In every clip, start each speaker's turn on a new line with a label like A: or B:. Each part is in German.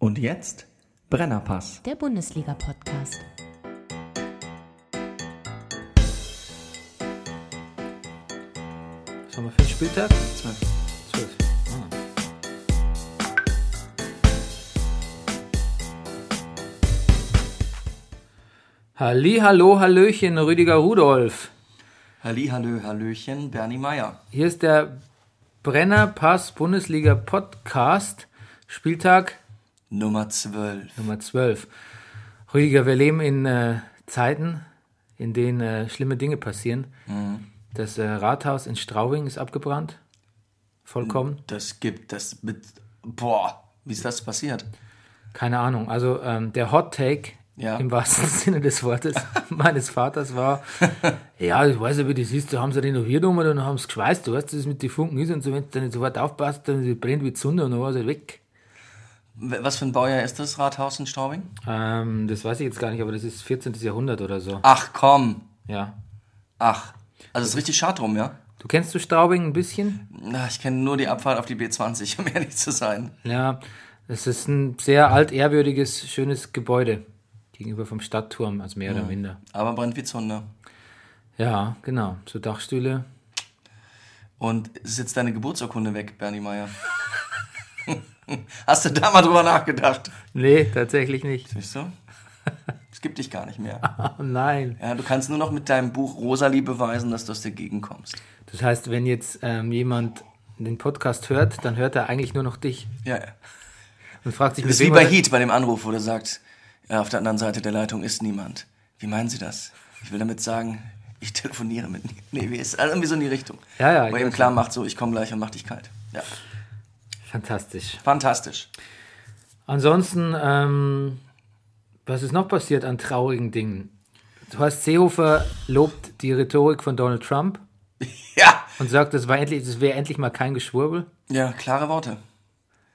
A: Und jetzt Brennerpass.
B: Der Bundesliga-Podcast.
C: Was haben wir für einen Spieltag?
A: Zwölf.
C: Zwölf. Ah. Halli, hallo, hallöchen, Rüdiger Rudolf.
A: Halli, hallö, hallöchen, Bernie Meyer.
C: Hier ist der Brennerpass Bundesliga Podcast, Spieltag
A: Nummer 12.
C: Nummer 12. Rüdiger, wir leben in äh, Zeiten, in denen äh, schlimme Dinge passieren. Das äh, Rathaus in Straubing ist abgebrannt. Vollkommen.
A: Das gibt das mit. Boah, wie ist das passiert?
C: Keine Ahnung. Also ähm, der Hot Take
A: Ja.
C: im wahrsten Sinne des Wortes meines Vaters war, ja, ich weiß ja, wie das ist, da haben sie renoviert und dann haben sie geschweißt, du weißt, das mit den Funken ist und so, wenn du dann nicht sofort aufpasst, dann sie brennt wie Sonne und dann war sie weg.
A: Was für ein Baujahr ist das Rathaus in Straubing?
C: Ähm, das weiß ich jetzt gar nicht, aber das ist 14. Jahrhundert oder so.
A: Ach komm.
C: Ja.
A: Ach. Also es ist richtig schad drum, ja?
C: Du kennst du Straubing ein bisschen?
A: Na, ich kenne nur die Abfahrt auf die B20, um ehrlich zu sein.
C: Ja, es ist ein sehr altehrwürdiges, schönes Gebäude gegenüber vom Stadtturm, also mehr oder minder.
A: Aber brennt wie Zunder.
C: Ja, genau. So Dachstühle.
A: Und ist jetzt deine Geburtsurkunde weg, Bernie Meyer? Hast du da mal drüber nachgedacht?
C: Nee, tatsächlich nicht.
A: Siehst du? Es gibt dich gar nicht mehr.
C: Oh nein.
A: Ja, du kannst nur noch mit deinem Buch Rosalie beweisen, dass du aus der Gegend kommst.
C: Das heißt, wenn jetzt ähm, jemand den Podcast hört, dann hört er eigentlich nur noch dich
A: Ja, ja.
C: und fragt sich,
A: Das ist wie bei Heat, bei dem Anruf, wo der sagt, ja, auf der anderen Seite der Leitung ist niemand. Wie meinen Sie das? Ich will damit sagen, ich telefoniere mit Nee, wie ist also irgendwie so in die Richtung.
C: Ja, ja,
A: Wo eben klar macht, so, ich komme gleich und mach dich kalt. Ja,
C: Fantastisch.
A: fantastisch.
C: Ansonsten, ähm, was ist noch passiert an traurigen Dingen? Horst Seehofer lobt die Rhetorik von Donald Trump
A: Ja,
C: und sagt, das, war endlich, das wäre endlich mal kein Geschwurbel.
A: ja, klare Worte.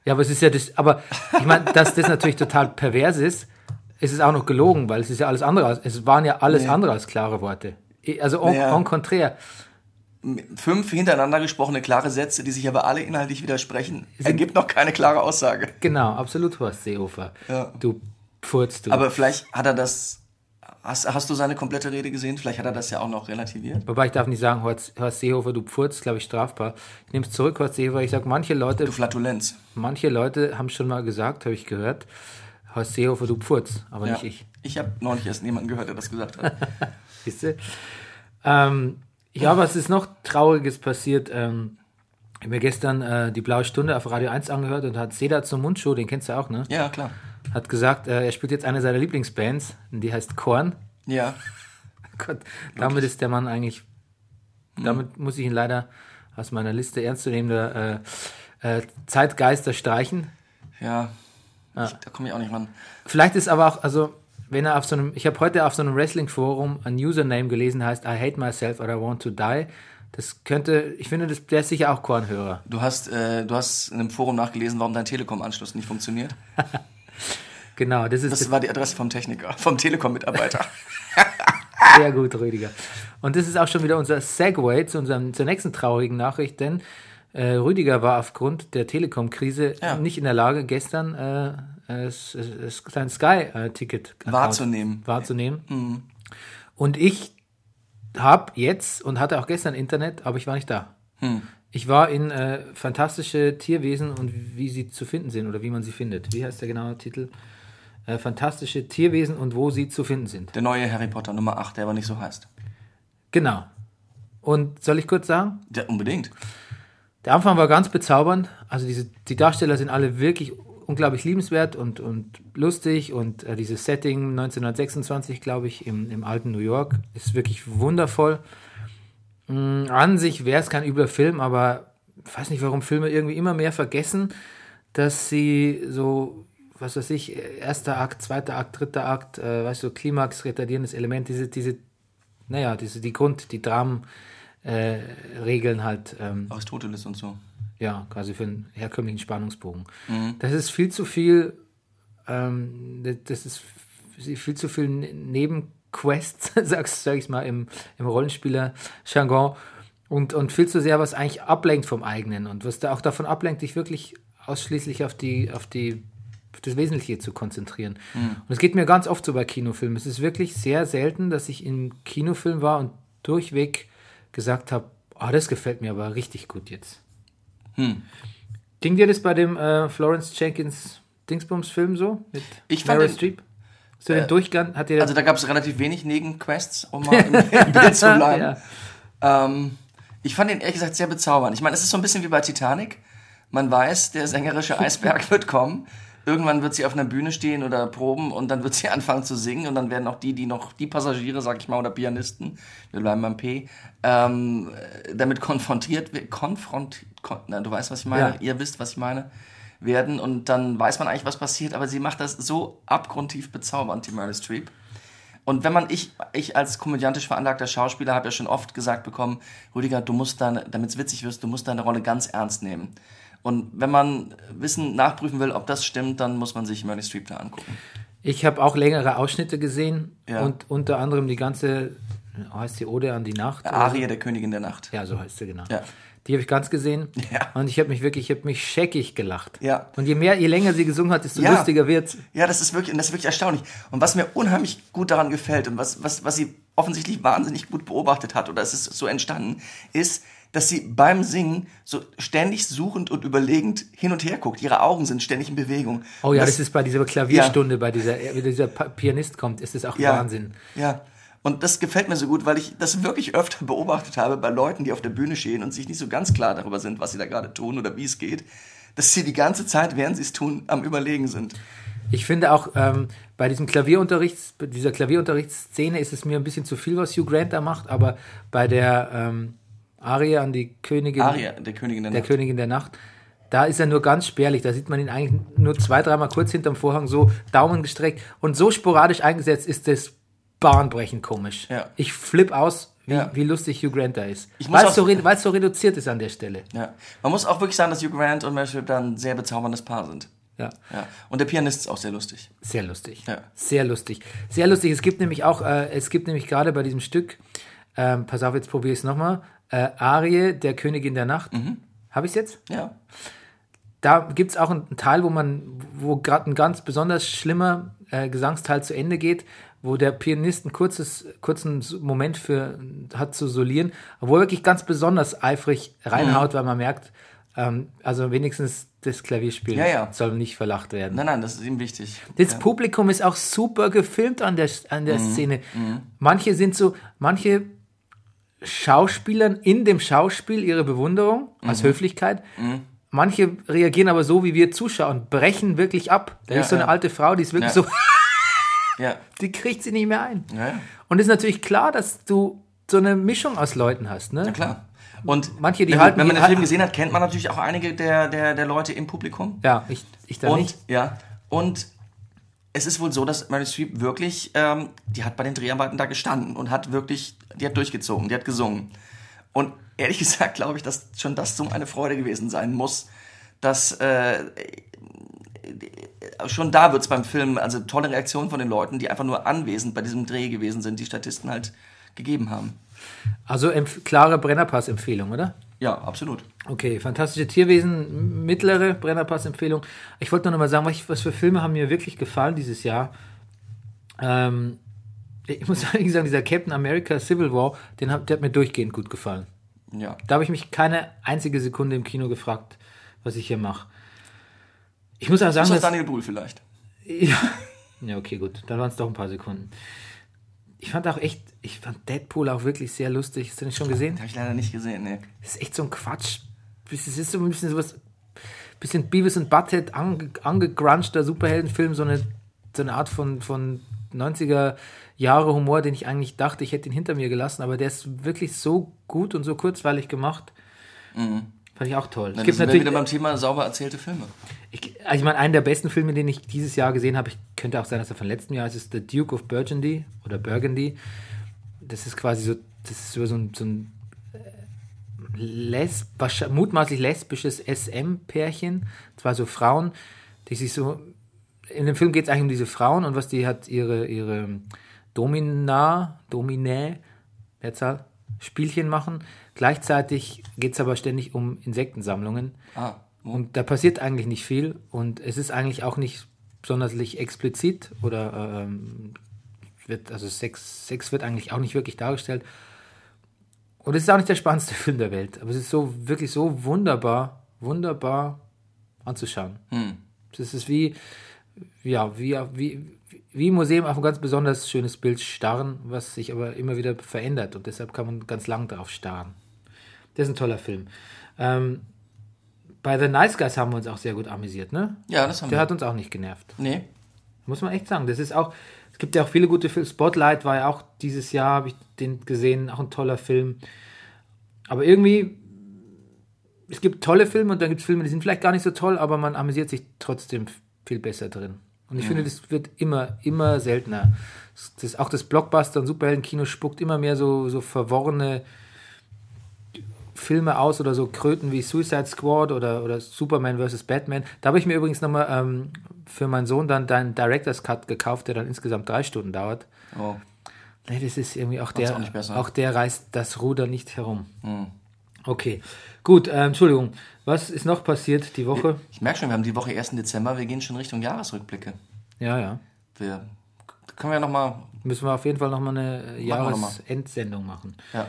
C: Ja, aber es ist ja das, aber ich meine, dass das natürlich total pervers ist, ist es auch noch gelogen, weil es ist ja alles andere als, es waren ja alles
A: Nee.
C: andere als klare Worte. Also en,
A: Ja.
C: en contraire.
A: Fünf hintereinander gesprochene klare Sätze, die sich aber alle inhaltlich widersprechen. Ergibt noch keine klare Aussage.
C: Genau, absolut Horst Seehofer.
A: Ja.
C: Du Furz, du.
A: Aber vielleicht hat er das. Hast, hast du seine komplette Rede gesehen? Vielleicht hat er das ja auch noch relativiert.
C: Wobei ich darf nicht sagen, Horst, Horst Seehofer, du Pfurz, glaube ich, strafbar. Ich nehme es zurück, Horst Seehofer. Ich sage, manche Leute,
A: Du Flatulenz.
C: manche Leute haben schon mal gesagt, habe ich gehört, Horst Seehofer, du Pfurz, aber
A: Ja.
C: nicht ich.
A: Ich habe neulich erst niemanden gehört, der das gesagt hat.
C: Siehst du? Ähm, ja, was ist noch Trauriges passiert? Ähm, ich habe mir gestern äh, die Blaue Stunde auf Radio 1 angehört und hat Seda zum Mundschuh, den kennst du auch, ne?
A: ja, klar.
C: Hat gesagt, äh, er spielt jetzt eine seiner Lieblingsbands, die heißt Korn.
A: Ja.
C: Gott, damit ist der Mann eigentlich, damit muss ich ihn leider aus meiner Liste ernstzunehmender äh, äh, Zeitgeister streichen.
A: Ja. Ich, da komme ich auch nicht ran.
C: Vielleicht ist aber auch, also, wenn er auf so einem, ich habe heute auf so einem Wrestling-Forum ein Username gelesen, heißt I hate myself or I want to die. Das könnte, ich finde, das, der ist sicher auch Kornhörer.
A: Du hast, äh, du hast in einem Forum nachgelesen, warum dein Telekom-Anschluss nicht funktioniert.
C: Genau, das ist
A: Das war die Adresse vom Techniker, vom Telekom-Mitarbeiter.
C: sehr gut, Rüdiger. Und das ist auch schon wieder unser Segway zu unserem, zur nächsten traurigen Nachricht, denn äh, Rüdiger war aufgrund der Telekom-Krise
A: Ja.
C: nicht in der Lage, gestern äh, sein Sky-Ticket
A: Wahrzunehmen.
C: wahrzunehmen. Und ich habe jetzt und hatte auch gestern Internet, aber ich war nicht da. Ich war in äh, fantastische Tierwesen und wie sie zu finden sind oder wie man sie findet. Wie heißt der genaue Titel? Äh, fantastische Tierwesen und wo sie zu finden sind.
A: Der neue Harry Potter Nummer 8, der aber nicht so heißt.
C: Genau. Und soll ich kurz sagen?
A: Ja, unbedingt.
C: Der Anfang war ganz bezaubernd. Also diese, die Darsteller sind alle wirklich unglaublich liebenswert und, und lustig und äh, dieses Setting 1926, glaube ich, im, im alten New York ist wirklich wundervoll. Mm, an sich wäre es kein übler Film, aber ich weiß nicht, warum Filme irgendwie immer mehr vergessen, dass sie so, was weiß ich, erster Akt, zweiter Akt, dritter Akt, äh, weißt du, Klimax, retardierendes Element, diese, diese, naja, diese, die Grund, die Dramen, äh, Regeln halt ähm,
A: Aristoteles und so.
C: ja, quasi für einen herkömmlichen Spannungsbogen.
A: Mhm.
C: Das ist viel zu viel, ähm, das ist viel zu viel Ne- Nebenquests, sag's, sag ich mal, im, im Rollenspieler-Jargon und, und viel zu sehr, was eigentlich ablenkt vom eigenen und was da auch davon ablenkt, dich wirklich ausschließlich auf die, auf die auf das Wesentliche zu konzentrieren. Und es geht mir ganz oft so bei Kinofilmen. Es ist wirklich sehr selten, dass ich im Kinofilm war und durchweg gesagt habe, oh, das gefällt mir aber richtig gut jetzt. Ging dir das bei dem äh, Florence Jenkins Dingsbums-Film so? Mit
A: Ich fand
C: Meryl
A: den-
C: Streep? So den Durchgang hat dir
A: Also da gab es relativ wenig Nebenquests, um mal im, im Bild zu bleiben.
C: Ja.
A: Ähm, ich fand ihn ehrlich gesagt sehr bezaubernd. Ich meine, es ist so ein bisschen wie bei Titanic. Man weiß, der sängerische Eisberg wird kommen. Irgendwann wird sie auf einer Bühne stehen oder proben und dann wird sie anfangen zu singen und dann werden auch die, die noch, die Passagiere, sag ich mal, oder Pianisten, wir bleiben beim P, ähm, damit konfrontiert, we- konfront, kon, na, du weißt, was ich meine,
C: Ja.
A: ihr wisst, was ich meine, werden und dann weiß man eigentlich, was passiert, aber sie macht das so abgrundtief bezaubernd, die Meryl Streep. Und wenn man, ich, ich als komödiantisch veranlagter Schauspieler habe ja schon oft gesagt bekommen, Rüdiger, du musst deine, damit es witzig wirst, du musst deine Rolle ganz ernst nehmen. Und wenn man Wissen nachprüfen will, ob das stimmt, dann muss man sich Meryl Streep da angucken.
C: Ich habe auch längere Ausschnitte gesehen
A: Ja.
C: und unter anderem die ganze, heißt die Ode an die Nacht?
A: Arie der Königin der Nacht.
C: Ja, so heißt sie genau.
A: Ja.
C: Die habe ich ganz gesehen
A: Ja.
C: und ich habe mich wirklich, ich habe mich scheckig gelacht.
A: Ja.
C: Und je mehr, je länger sie gesungen hat, desto
A: Ja.
C: lustiger wird's.
A: Ja, das ist wirklich, das ist wirklich erstaunlich. Und was mir unheimlich gut daran gefällt und was, was, was sie offensichtlich wahnsinnig gut beobachtet hat, oder es ist so entstanden, ist, dass sie beim Singen so ständig suchend und überlegend hin und her guckt. Ihre Augen sind ständig in Bewegung.
C: Oh ja,
A: Und
C: das, ist bei dieser Klavierstunde, bei dieser, wenn dieser Pianist kommt, ist das auch
A: ja,
C: Wahnsinn.
A: Ja. Und das gefällt mir so gut, weil ich das wirklich öfter beobachtet habe bei Leuten, die auf der Bühne stehen und sich nicht so ganz klar darüber sind, was sie da gerade tun oder wie es geht, dass sie die ganze Zeit, während sie es tun, am Überlegen sind.
C: Ich finde auch ähm, bei diesem Klavierunterrichts, dieser Klavierunterrichtsszene ist es mir ein bisschen zu viel, was Hugh Grant da macht, aber bei der ähm, Arie an die Königin,
A: Aria, der Königin der,
C: der
A: Nacht.
C: Königin der Nacht, da ist er nur ganz spärlich. Da sieht man ihn eigentlich nur zwei, dreimal kurz hinterm Vorhang so Daumen gestreckt und so sporadisch eingesetzt ist das bahnbrechend komisch.
A: Ja.
C: Ich flipp aus, wie,
A: Ja.
C: wie lustig Hugh Grant da ist. Weil es so, re- so reduziert ist an der Stelle.
A: Ja. Man muss auch wirklich sagen, dass Hugh Grant und Meryl Streep dann ein sehr bezauberndes Paar sind.
C: Ja.
A: Ja. Und der Pianist ist auch sehr lustig.
C: Sehr lustig.
A: Ja.
C: Sehr lustig. Sehr lustig. Es gibt nämlich auch, äh, es gibt nämlich gerade bei diesem Stück, ähm, pass auf, jetzt probiere ich es nochmal, äh, Arie der Königin der Nacht.
A: Mhm.
C: Habe ich es jetzt?
A: Ja.
C: Da gibt es auch einen Teil, wo man, wo gerade ein ganz besonders schlimmer äh, Gesangsteil zu Ende geht, wo der Pianist einen kurzes, kurzen Moment für hat zu solieren, wo er wirklich ganz besonders eifrig reinhaut,
A: Mhm.
C: weil man merkt, ähm, also wenigstens das Klavierspiel
A: Ja, ja.
C: soll nicht verlacht werden.
A: Nein, nein, das ist ihm wichtig.
C: Das Publikum ist auch super gefilmt an der, an
A: Mhm.
C: der Szene. Manche sind so, manche Schauspielern in dem Schauspiel ihre Bewunderung als
A: Mhm.
C: Höflichkeit. Manche reagieren aber so, wie wir Zuschauer und brechen wirklich ab. Da
A: Ja,
C: ist so eine
A: ja.
C: alte Frau, die ist wirklich
A: Ja.
C: so, die kriegt sie nicht mehr ein. Und es ist natürlich klar, dass du so eine Mischung aus Leuten hast. Ne?
A: Na klar. Und
C: Manche, die
A: wenn,
C: halten
A: wenn man den Film gesehen hat, kennt man natürlich auch einige der, der, der Leute im Publikum.
C: Ja, ich, ich da
A: Und,
C: nicht.
A: ja, und es ist wohl so, dass Meryl Streep wirklich, ähm, die hat bei den Dreharbeiten da gestanden und hat wirklich, die hat durchgezogen, die hat gesungen. Und ehrlich gesagt glaube ich, dass schon das so eine Freude gewesen sein muss, dass äh, schon da wird es beim Film, also tolle Reaktionen von den Leuten, die einfach nur anwesend bei diesem Dreh gewesen sind, die Statisten halt gegeben haben.
C: Also klare Brennerpass-Empfehlung, oder?
A: Ja, absolut.
C: Okay, fantastische Tierwesen, mittlere Brennerpass-Empfehlung. Ich wollte nur noch mal sagen, was, für Filme haben mir wirklich gefallen dieses Jahr. Ähm, ich muss eigentlich sagen, dieser Captain America Civil War, den hat, der hat mir durchgehend gut gefallen.
A: Ja.
C: Da habe ich mich keine einzige Sekunde im Kino gefragt, was ich hier mache. Ich muss auch sagen,
A: Das ist
C: dass,
A: Daniel Brühl vielleicht.
C: ja, ja, okay, gut. Dann waren es doch ein paar Sekunden. Ich fand auch echt, ich fand Deadpool auch wirklich sehr lustig. Hast du den schon gesehen?
A: Habe ich leider nicht gesehen, nee.
C: Das ist echt so ein Quatsch. Es ist so ein bisschen sowas, bisschen Beavis und Butthead ange, angegrunchter Superheldenfilm, so eine, so eine Art von, von 90er Jahre Humor, den ich eigentlich dachte, ich hätte ihn hinter mir gelassen, aber der ist wirklich so gut und so kurzweilig gemacht. Fand ich auch toll.
A: Na,
C: es gibt
A: das sind wir
C: natürlich,
A: wieder beim Thema sauber erzählte Filme.
C: ich, also ich meine, einen der besten Filme, den ich dieses Jahr gesehen habe, ich könnte auch sein, dass er von letztem Jahr ist, ist The Duke of Burgundy oder Burgundy. Das ist quasi so, das ist über so ein, so ein äh, lesb, mutmaßlich lesbisches SM-Pärchen. Zwei so Frauen, die sich so. In dem Film geht es eigentlich um diese Frauen und was die hat ihre, ihre Domina, Dominä, Mehrzahl, Spielchen machen. Gleichzeitig geht es aber ständig um Insektensammlungen.
A: Ah,
C: Und da passiert eigentlich nicht viel und es ist eigentlich auch nicht sonderlich explizit oder ähm, wird, also Sex, Sex wird eigentlich auch nicht wirklich dargestellt. Und es ist auch nicht der spannendste Film der Welt, aber es ist so wirklich so wunderbar, wunderbar anzuschauen.
A: Hm.
C: Es ist wie, ja, wie, wie, wie im Museum auf ein ganz besonders schönes Bild starren, was sich aber immer wieder verändert und deshalb kann man ganz lang darauf starren. Das ist ein toller Film. Ähm, bei The Nice Guys haben wir uns auch sehr gut amüsiert, ne?
A: Ja, das haben
C: Der
A: wir.
C: hat uns auch nicht genervt.
A: Nee.
C: Muss man echt sagen. Das ist auch, es gibt ja auch viele gute Filme. Spotlight war ja auch dieses Jahr, habe ich den gesehen, auch ein toller Film. Aber irgendwie, es gibt tolle Filme und dann gibt es Filme, die sind vielleicht gar nicht so toll, aber man amüsiert sich trotzdem viel besser drin. Und ich finde, das wird immer, immer seltener. Das ist auch das Blockbuster- und Superheldenkino spuckt immer mehr so, so verworrene Filme aus oder so Kröten wie Suicide Squad oder, oder Superman vs. Batman. Da habe ich mir übrigens nochmal ähm, für meinen Sohn dann deinen Director's Cut gekauft, der dann insgesamt drei Stunden dauert.
A: Oh.
C: Nee, das ist irgendwie auch der,
A: auch besser.
C: auch der reißt das Ruder nicht herum.
A: Hm.
C: Okay, gut, ähm, Entschuldigung. Was ist noch passiert die Woche?
A: Ich merke schon, wir haben die Woche 1. Dezember, wir gehen schon Richtung Jahresrückblicke.
C: Ja, ja.
A: Wir können wir ja nochmal.
C: Müssen wir auf jeden Fall nochmal eine äh,
A: wir noch mal.
C: Jahresendsendung machen.
A: Ja.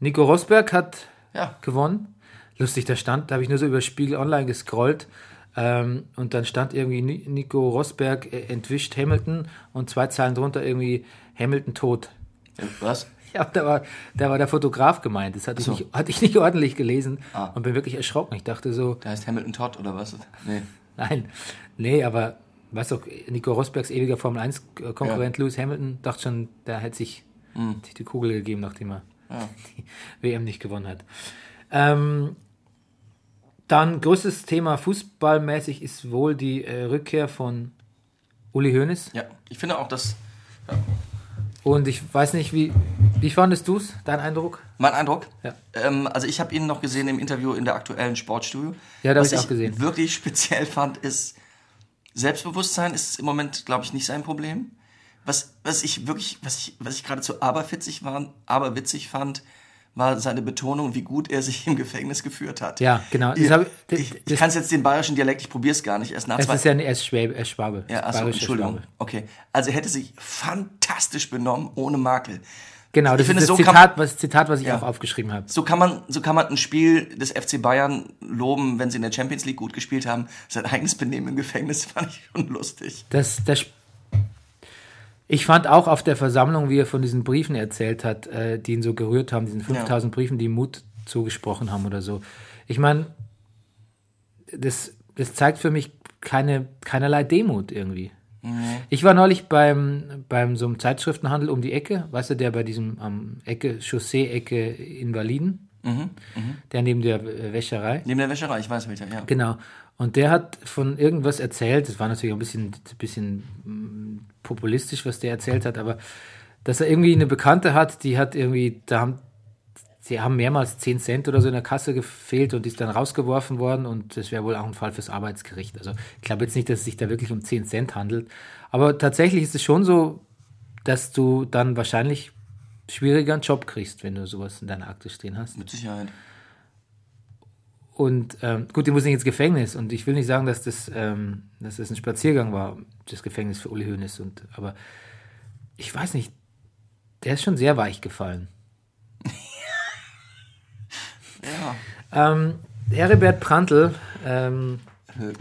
C: Nico Rosberg hat
A: Ja.
C: gewonnen. Lustig, da stand, da habe ich nur so über Spiegel Online gescrollt. Ähm, und dann stand irgendwie Ni- Nico Rosberg äh, entwischt Hamilton und zwei Zeilen drunter irgendwie Hamilton tot.
A: Was?
C: Ja, da war, da war der Fotograf gemeint. Das hatte,
A: so.
C: ich, nicht, hatte ich nicht ordentlich gelesen
A: Ah.
C: und bin wirklich erschrocken. Ich dachte so,
A: Der heißt Hamilton Todd oder was? Nee.
C: nein, nee, aber weißt du, Nico Rosbergs ewiger Formel 1-Konkurrent Lewis Hamilton dachte schon, der hätte sich, sich die Kugel gegeben, nachdem er
A: Ja.
C: die WM nicht gewonnen hat. Ähm, dann größtes Thema fußballmäßig ist wohl die äh, Rückkehr von Uli Hoeneß.
A: ja. Ich finde auch, dass.
C: Und ich weiß nicht, wie, wie fandest du es, dein Eindruck?
A: Mein Eindruck?
C: Ja.
A: Ähm, also ich habe ihn noch gesehen im Interview in der aktuellen Sportstudio.
C: Ja, da hab
A: Was
C: ich auch gesehen.
A: wirklich speziell fand, ist Selbstbewusstsein ist im Moment, glaube ich, nicht sein Problem. Was, was ich wirklich, was ich, was ich geradezu aberwitzig war, aberwitzig fand, war seine Betonung, wie gut er sich im Gefängnis geführt hat.
C: Ja, genau.
A: Ich,
C: ich-
A: ich, kann jetzt den bayerischen Dialekt, ich probiere es gar nicht. Erst nach
C: Es ist ja er ist Schwabe. Er ist Schwabe.
A: ja, achso, Entschuldigung.
C: Schwabe.
A: Okay. Also er hätte sich fantastisch benommen, ohne Makel.
C: Genau, das
A: Ich finde,
C: ist das
A: so
C: Zitat, was, Zitat, was ich
A: Ja.
C: auch aufgeschrieben habe.
A: So kann man, so kann man ein Spiel des FC Bayern loben, wenn sie in der Champions League gut gespielt haben. Sein eigenes Benehmen im Gefängnis fand ich schon lustig.
C: Das, das, ich fand auch auf der Versammlung, wie er von diesen Briefen erzählt hat, äh, die ihn so gerührt haben, diesen 5000 Briefen, die Mut zugesprochen haben oder so. Ich meine, das, das zeigt für mich keine, keinerlei Demut irgendwie. Ich war neulich beim, beim so einem Zeitschriftenhandel um die Ecke, weißt du, der bei diesem am Ecke, Chaussee-Ecke Invaliden, der neben der Wäscherei.
A: Neben der Wäscherei, ich weiß welcher, ja.
C: Genau. Und der hat von irgendwas erzählt, das war natürlich ein bisschen, bisschen populistisch, was der erzählt hat, aber dass er irgendwie eine Bekannte hat, die hat irgendwie, da haben, sie haben mehrmals 10 Cent oder so in der Kasse gefehlt und die ist dann rausgeworfen worden und das wäre wohl auch ein Fall fürs Arbeitsgericht. Also ich glaube jetzt nicht, dass es sich da wirklich um 10 Cent handelt, aber tatsächlich ist es schon so, dass du dann wahrscheinlich schwieriger einen Job kriegst, wenn du sowas in deiner Akte stehen hast.
A: Mit Sicherheit.
C: Und ähm, gut, die muss nicht ins Gefängnis. Und ich will nicht sagen, dass das, ähm, dass das ein Spaziergang war, das Gefängnis für Uli Hoeneß. Und, aber ich weiß nicht, der ist schon sehr weich gefallen.
A: Ja.
C: Ähm, Heribert Prantl ähm,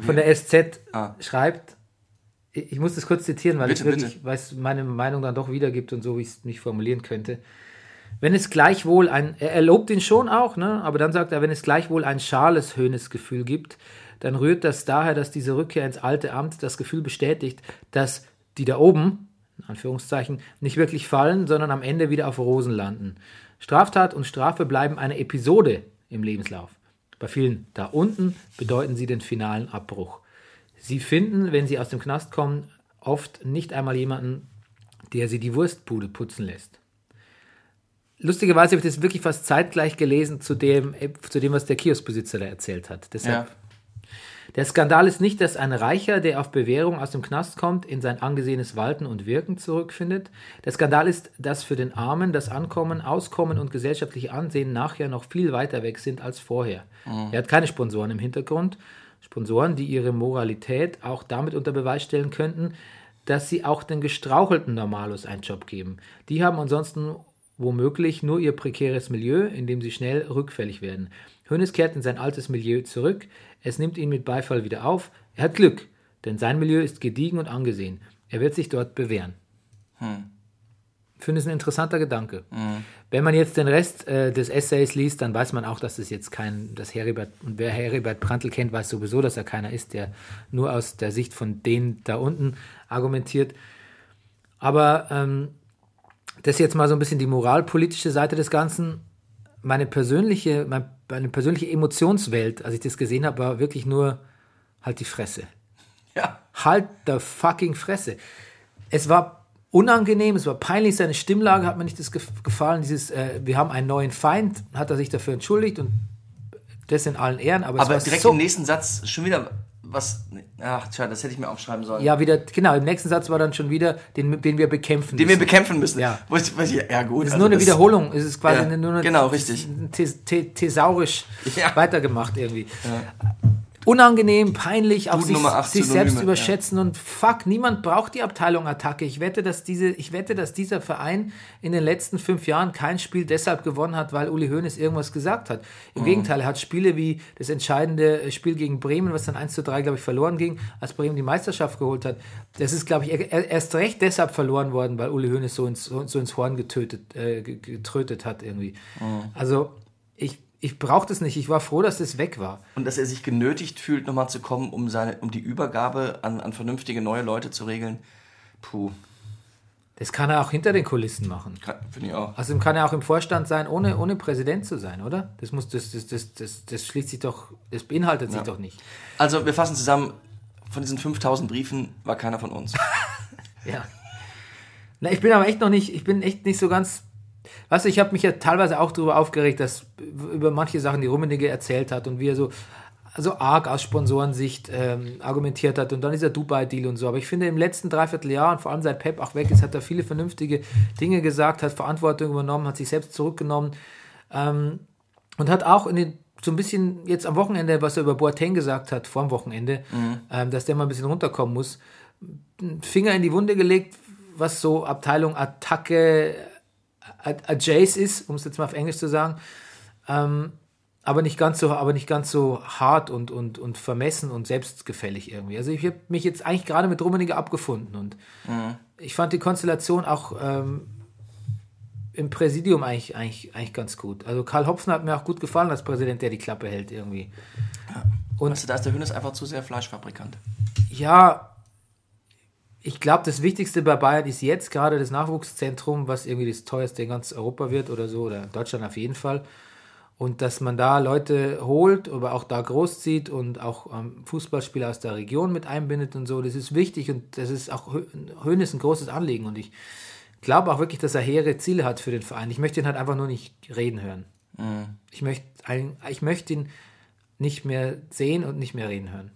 C: von der SZ
A: Ah.
C: schreibt, ich, muss das kurz zitieren, weil
A: Bitte,
C: ich wirklich, weil es meine Meinung dann doch wiedergibt und so, wie ich es nicht formulieren könnte. Wenn es gleichwohl ein, er er lobt ihn schon auch, ne? aber dann sagt er, wenn es gleichwohl ein schales Höhnesgefühl gibt, dann rührt das daher, dass diese Rückkehr ins alte Amt das Gefühl bestätigt, dass die da oben, in Anführungszeichen, nicht wirklich fallen, sondern am Ende wieder auf Rosen landen. Straftat und Strafe bleiben eine Episode im Lebenslauf. Bei vielen da unten bedeuten sie den finalen Abbruch. Sie finden, wenn sie aus dem Knast kommen, oft nicht einmal jemanden, der sie die Wurstbude putzen lässt. Lustigerweise habe ich das wirklich fast zeitgleich gelesen zu dem, äh, zu dem was der Kioskbesitzer da erzählt hat. Deshalb,
A: Ja.
C: Der Skandal ist nicht, dass ein Reicher, der auf Bewährung aus dem Knast kommt, in sein angesehenes Walten und Wirken zurückfindet. Der Skandal ist, dass für den Armen das Ankommen, Auskommen und gesellschaftliche Ansehen nachher noch viel weiter weg sind als vorher. Er hat keine Sponsoren im Hintergrund. Sponsoren, die ihre Moralität auch damit unter Beweis stellen könnten, dass sie auch den gestrauchelten Normalos einen Job geben. Die haben ansonsten womöglich nur ihr prekäres Milieu, in dem sie schnell rückfällig werden. Hönes kehrt in sein altes Milieu zurück, es nimmt ihn mit Beifall wieder auf. Er hat Glück, denn sein Milieu ist gediegen und angesehen. Er wird sich dort bewähren. Hm. Ich finde es ein interessanter Gedanke. Mhm. Wenn man jetzt den Rest äh, des Essays liest, dann weiß man auch, dass es jetzt kein, dass Heribert, und wer Heribert Prantl kennt, weiß sowieso, dass er keiner ist, der nur aus der Sicht von denen da unten argumentiert. Aber ähm, das ist jetzt mal so ein bisschen die moralpolitische Seite des Ganzen. Meine persönliche, meine persönliche Emotionswelt, als ich das gesehen habe, war wirklich nur halt die Fresse. Ja. Halt der fucking Fresse. Es war unangenehm, es war peinlich, seine Stimmlage hat mir nicht das gefallen. Dieses, äh, wir haben einen neuen Feind, hat er sich dafür entschuldigt und das in allen Ehren. Aber,
A: aber direkt so im nächsten Satz schon wieder was. Ach, tja, das hätte ich mir aufschreiben sollen.
C: Ja, wieder, genau, im nächsten Satz war dann schon wieder, den, den wir bekämpfen
A: Den müssen. wir bekämpfen müssen.
C: Ja.
A: Wo ich, was ich, ja, gut.
C: Es ist also nur eine Wiederholung, es ist quasi ja, nur eine.
A: Genau, richtig.
C: Thesaurisch ja. weitergemacht irgendwie. Ja unangenehm, peinlich, auch sich, sich selbst überschätzen ja. und fuck, niemand braucht die Abteilung Attacke. Ich wette, dass diese, ich wette, dass dieser Verein in den letzten fünf Jahren kein Spiel deshalb gewonnen hat, weil Uli Hoeneß irgendwas gesagt hat. Im mhm. Gegenteil, er hat Spiele wie das entscheidende Spiel gegen Bremen, was dann 1 zu 3, glaube ich, verloren ging, als Bremen die Meisterschaft geholt hat. Das ist, glaube ich, erst recht deshalb verloren worden, weil Uli Hoeneß so ins, so ins Horn getötet, äh, getrötet hat irgendwie. Mhm. Also, ich, ich brauchte es nicht. Ich war froh, dass es weg war.
A: Und dass er sich genötigt fühlt, nochmal zu kommen, um, seine, um die Übergabe an, an vernünftige neue Leute zu regeln. Puh.
C: Das kann er auch hinter den Kulissen machen.
A: Finde ich auch.
C: Also kann er auch im Vorstand sein, ohne, ohne Präsident zu sein, oder? Das muss, das, das, das, das, das schließt sich doch, das beinhaltet ja. sich doch nicht.
A: Also wir fassen zusammen, von diesen 5000 Briefen war keiner von uns.
C: ja. Na, ich bin aber echt noch nicht, ich bin echt nicht so ganz Weißt du, ich habe mich ja teilweise auch darüber aufgeregt, dass über manche Sachen, die Rummenigge erzählt hat und wie er so also arg aus Sponsorensicht ähm, argumentiert hat und dann dieser Dubai-Deal und so. Aber ich finde, im letzten Dreivierteljahr und vor allem seit Pep auch weg ist, hat er viele vernünftige Dinge gesagt, hat Verantwortung übernommen, hat sich selbst zurückgenommen ähm, und hat auch in den, so ein bisschen jetzt am Wochenende, was er über Boateng gesagt hat, vor dem Wochenende, mhm. ähm, dass der mal ein bisschen runterkommen muss, Finger in die Wunde gelegt, was so Abteilung Attacke, a Jace ist, um es jetzt mal auf Englisch zu sagen. Ähm, aber nicht ganz so, aber nicht ganz so hart und, und, und vermessen und selbstgefällig irgendwie. Also ich habe mich jetzt eigentlich gerade mit Rummenigge abgefunden und mhm. ich fand die Konstellation auch ähm, im Präsidium eigentlich, eigentlich, eigentlich ganz gut. Also Karl Hopfen hat mir auch gut gefallen als Präsident, der die Klappe hält irgendwie.
A: Ja. Und weißt du, da ist der Hönes einfach zu sehr Fleischfabrikant.
C: Ja, ich glaube, das Wichtigste bei Bayern ist jetzt gerade das Nachwuchszentrum, was irgendwie das teuerste in ganz Europa wird oder so, oder Deutschland auf jeden Fall. Und dass man da Leute holt, aber auch da großzieht und auch ähm, Fußballspieler aus der Region mit einbindet und so, das ist wichtig und das ist auch Höhnes ein großes Anliegen. Und ich glaube auch wirklich, dass er hehre Ziele hat für den Verein. Ich möchte ihn halt einfach nur nicht reden hören. Mhm. Ich, möchte, ich möchte ihn nicht mehr sehen und nicht mehr reden hören.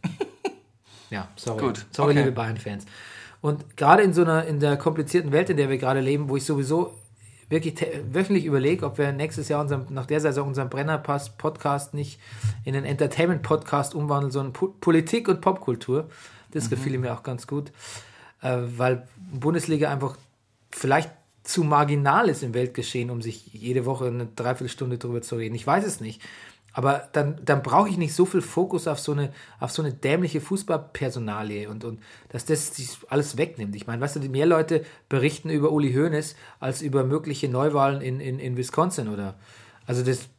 C: ja, sorry. Gut. Sorry, okay. liebe Bayern-Fans. Und gerade in so einer, in der komplizierten Welt, in der wir gerade leben, wo ich sowieso wirklich wöchentlich überlege, ob wir nächstes Jahr unseren, nach der Saison unseren Brennerpass-Podcast nicht in einen Entertainment-Podcast umwandeln, sondern po Politik und Popkultur. Das mhm. gefiel mir auch ganz gut, äh, weil Bundesliga einfach vielleicht zu marginal ist im Weltgeschehen, um sich jede Woche eine Dreiviertelstunde drüber zu reden. Ich weiß es nicht. Aber dann, dann brauche ich nicht so viel Fokus auf so eine, auf so eine dämliche Fußballpersonalie und, und dass das alles wegnimmt. Ich meine, weißt du, mehr Leute berichten über Uli Hoeneß als über mögliche Neuwahlen in, in, in Wisconsin oder. Also das,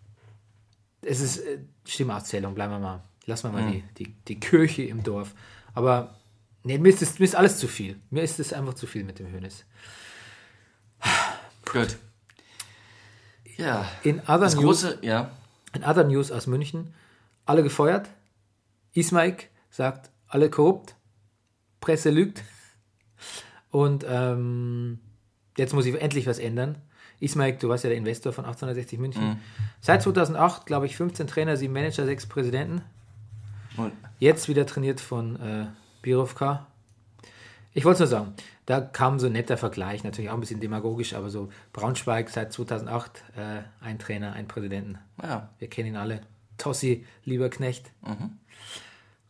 C: es ist äh, Stimmauszählung, bleiben wir mal. Lassen wir mal mhm. die, die, die Kirche im Dorf. Aber nee, mir, ist das, mir ist alles zu viel. Mir ist es einfach zu viel mit dem Hoeneß.
A: Gut.
C: Ja. In other
A: das News, große, ja.
C: In Other News aus München, alle gefeuert. Ismaik sagt, alle korrupt. Presse lügt. Und ähm, jetzt muss ich endlich was ändern. Ismaik, du warst ja der Investor von 1860 München. Mhm. Seit 2008, glaube ich, 15 Trainer, 7 Manager, 6 Präsidenten. Und? Jetzt wieder trainiert von äh, Birovka. Ich wollte es nur sagen, da kam so ein netter Vergleich, natürlich auch ein bisschen demagogisch, aber so Braunschweig seit 2008, äh, ein Trainer, ein Präsidenten. Ja. Wir kennen ihn alle. Tossi, lieber Knecht. Mhm.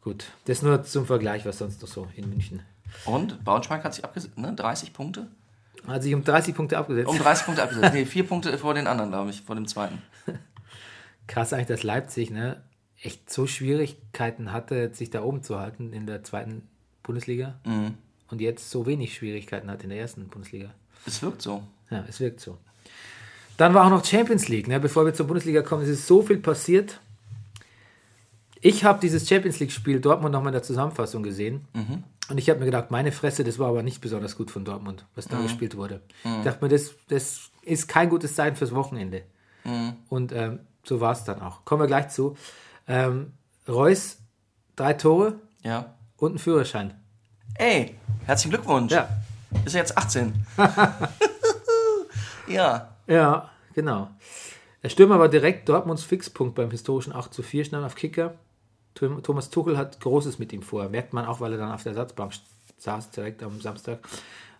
C: Gut, das nur zum Vergleich, was sonst noch so in München.
A: Und Braunschweig hat sich abgesetzt, ne? 30 Punkte?
C: Hat sich um 30 Punkte abgesetzt.
A: Um 30 Punkte abgesetzt. Nee, vier Punkte vor den anderen, glaube ich, vor dem zweiten.
C: Krass eigentlich, dass Leipzig ne, echt so Schwierigkeiten hatte, sich da oben zu halten in der zweiten Bundesliga
A: Mhm.
C: Und jetzt so wenig Schwierigkeiten hat in der ersten Bundesliga.
A: Es wirkt so.
C: Ja, es wirkt so. Dann war auch noch Champions League. Ne? Bevor wir zur Bundesliga kommen, es ist so viel passiert. Ich habe dieses Champions League-Spiel Dortmund nochmal in der Zusammenfassung gesehen. Und ich habe mir gedacht, meine Fresse, das war aber nicht besonders gut von Dortmund, was da gespielt wurde. Ich dachte mir, das, das ist kein gutes Zeichen fürs Wochenende. Und ähm, so war es dann auch. Kommen wir gleich zu. Ähm, Reus, drei Tore
A: Ja.
C: und ein Führerschein.
A: Ey, herzlichen Glückwunsch.
C: Ja.
A: Ist er jetzt 18? ja.
C: Ja, genau. Der Stürmer war direkt Dortmunds Fixpunkt beim historischen 8 zu 4 Schnell auf Kicker. Thomas Tuchel hat Großes mit ihm vor. Merkt man auch, weil er dann auf der Ersatzbank saß, direkt am Samstag.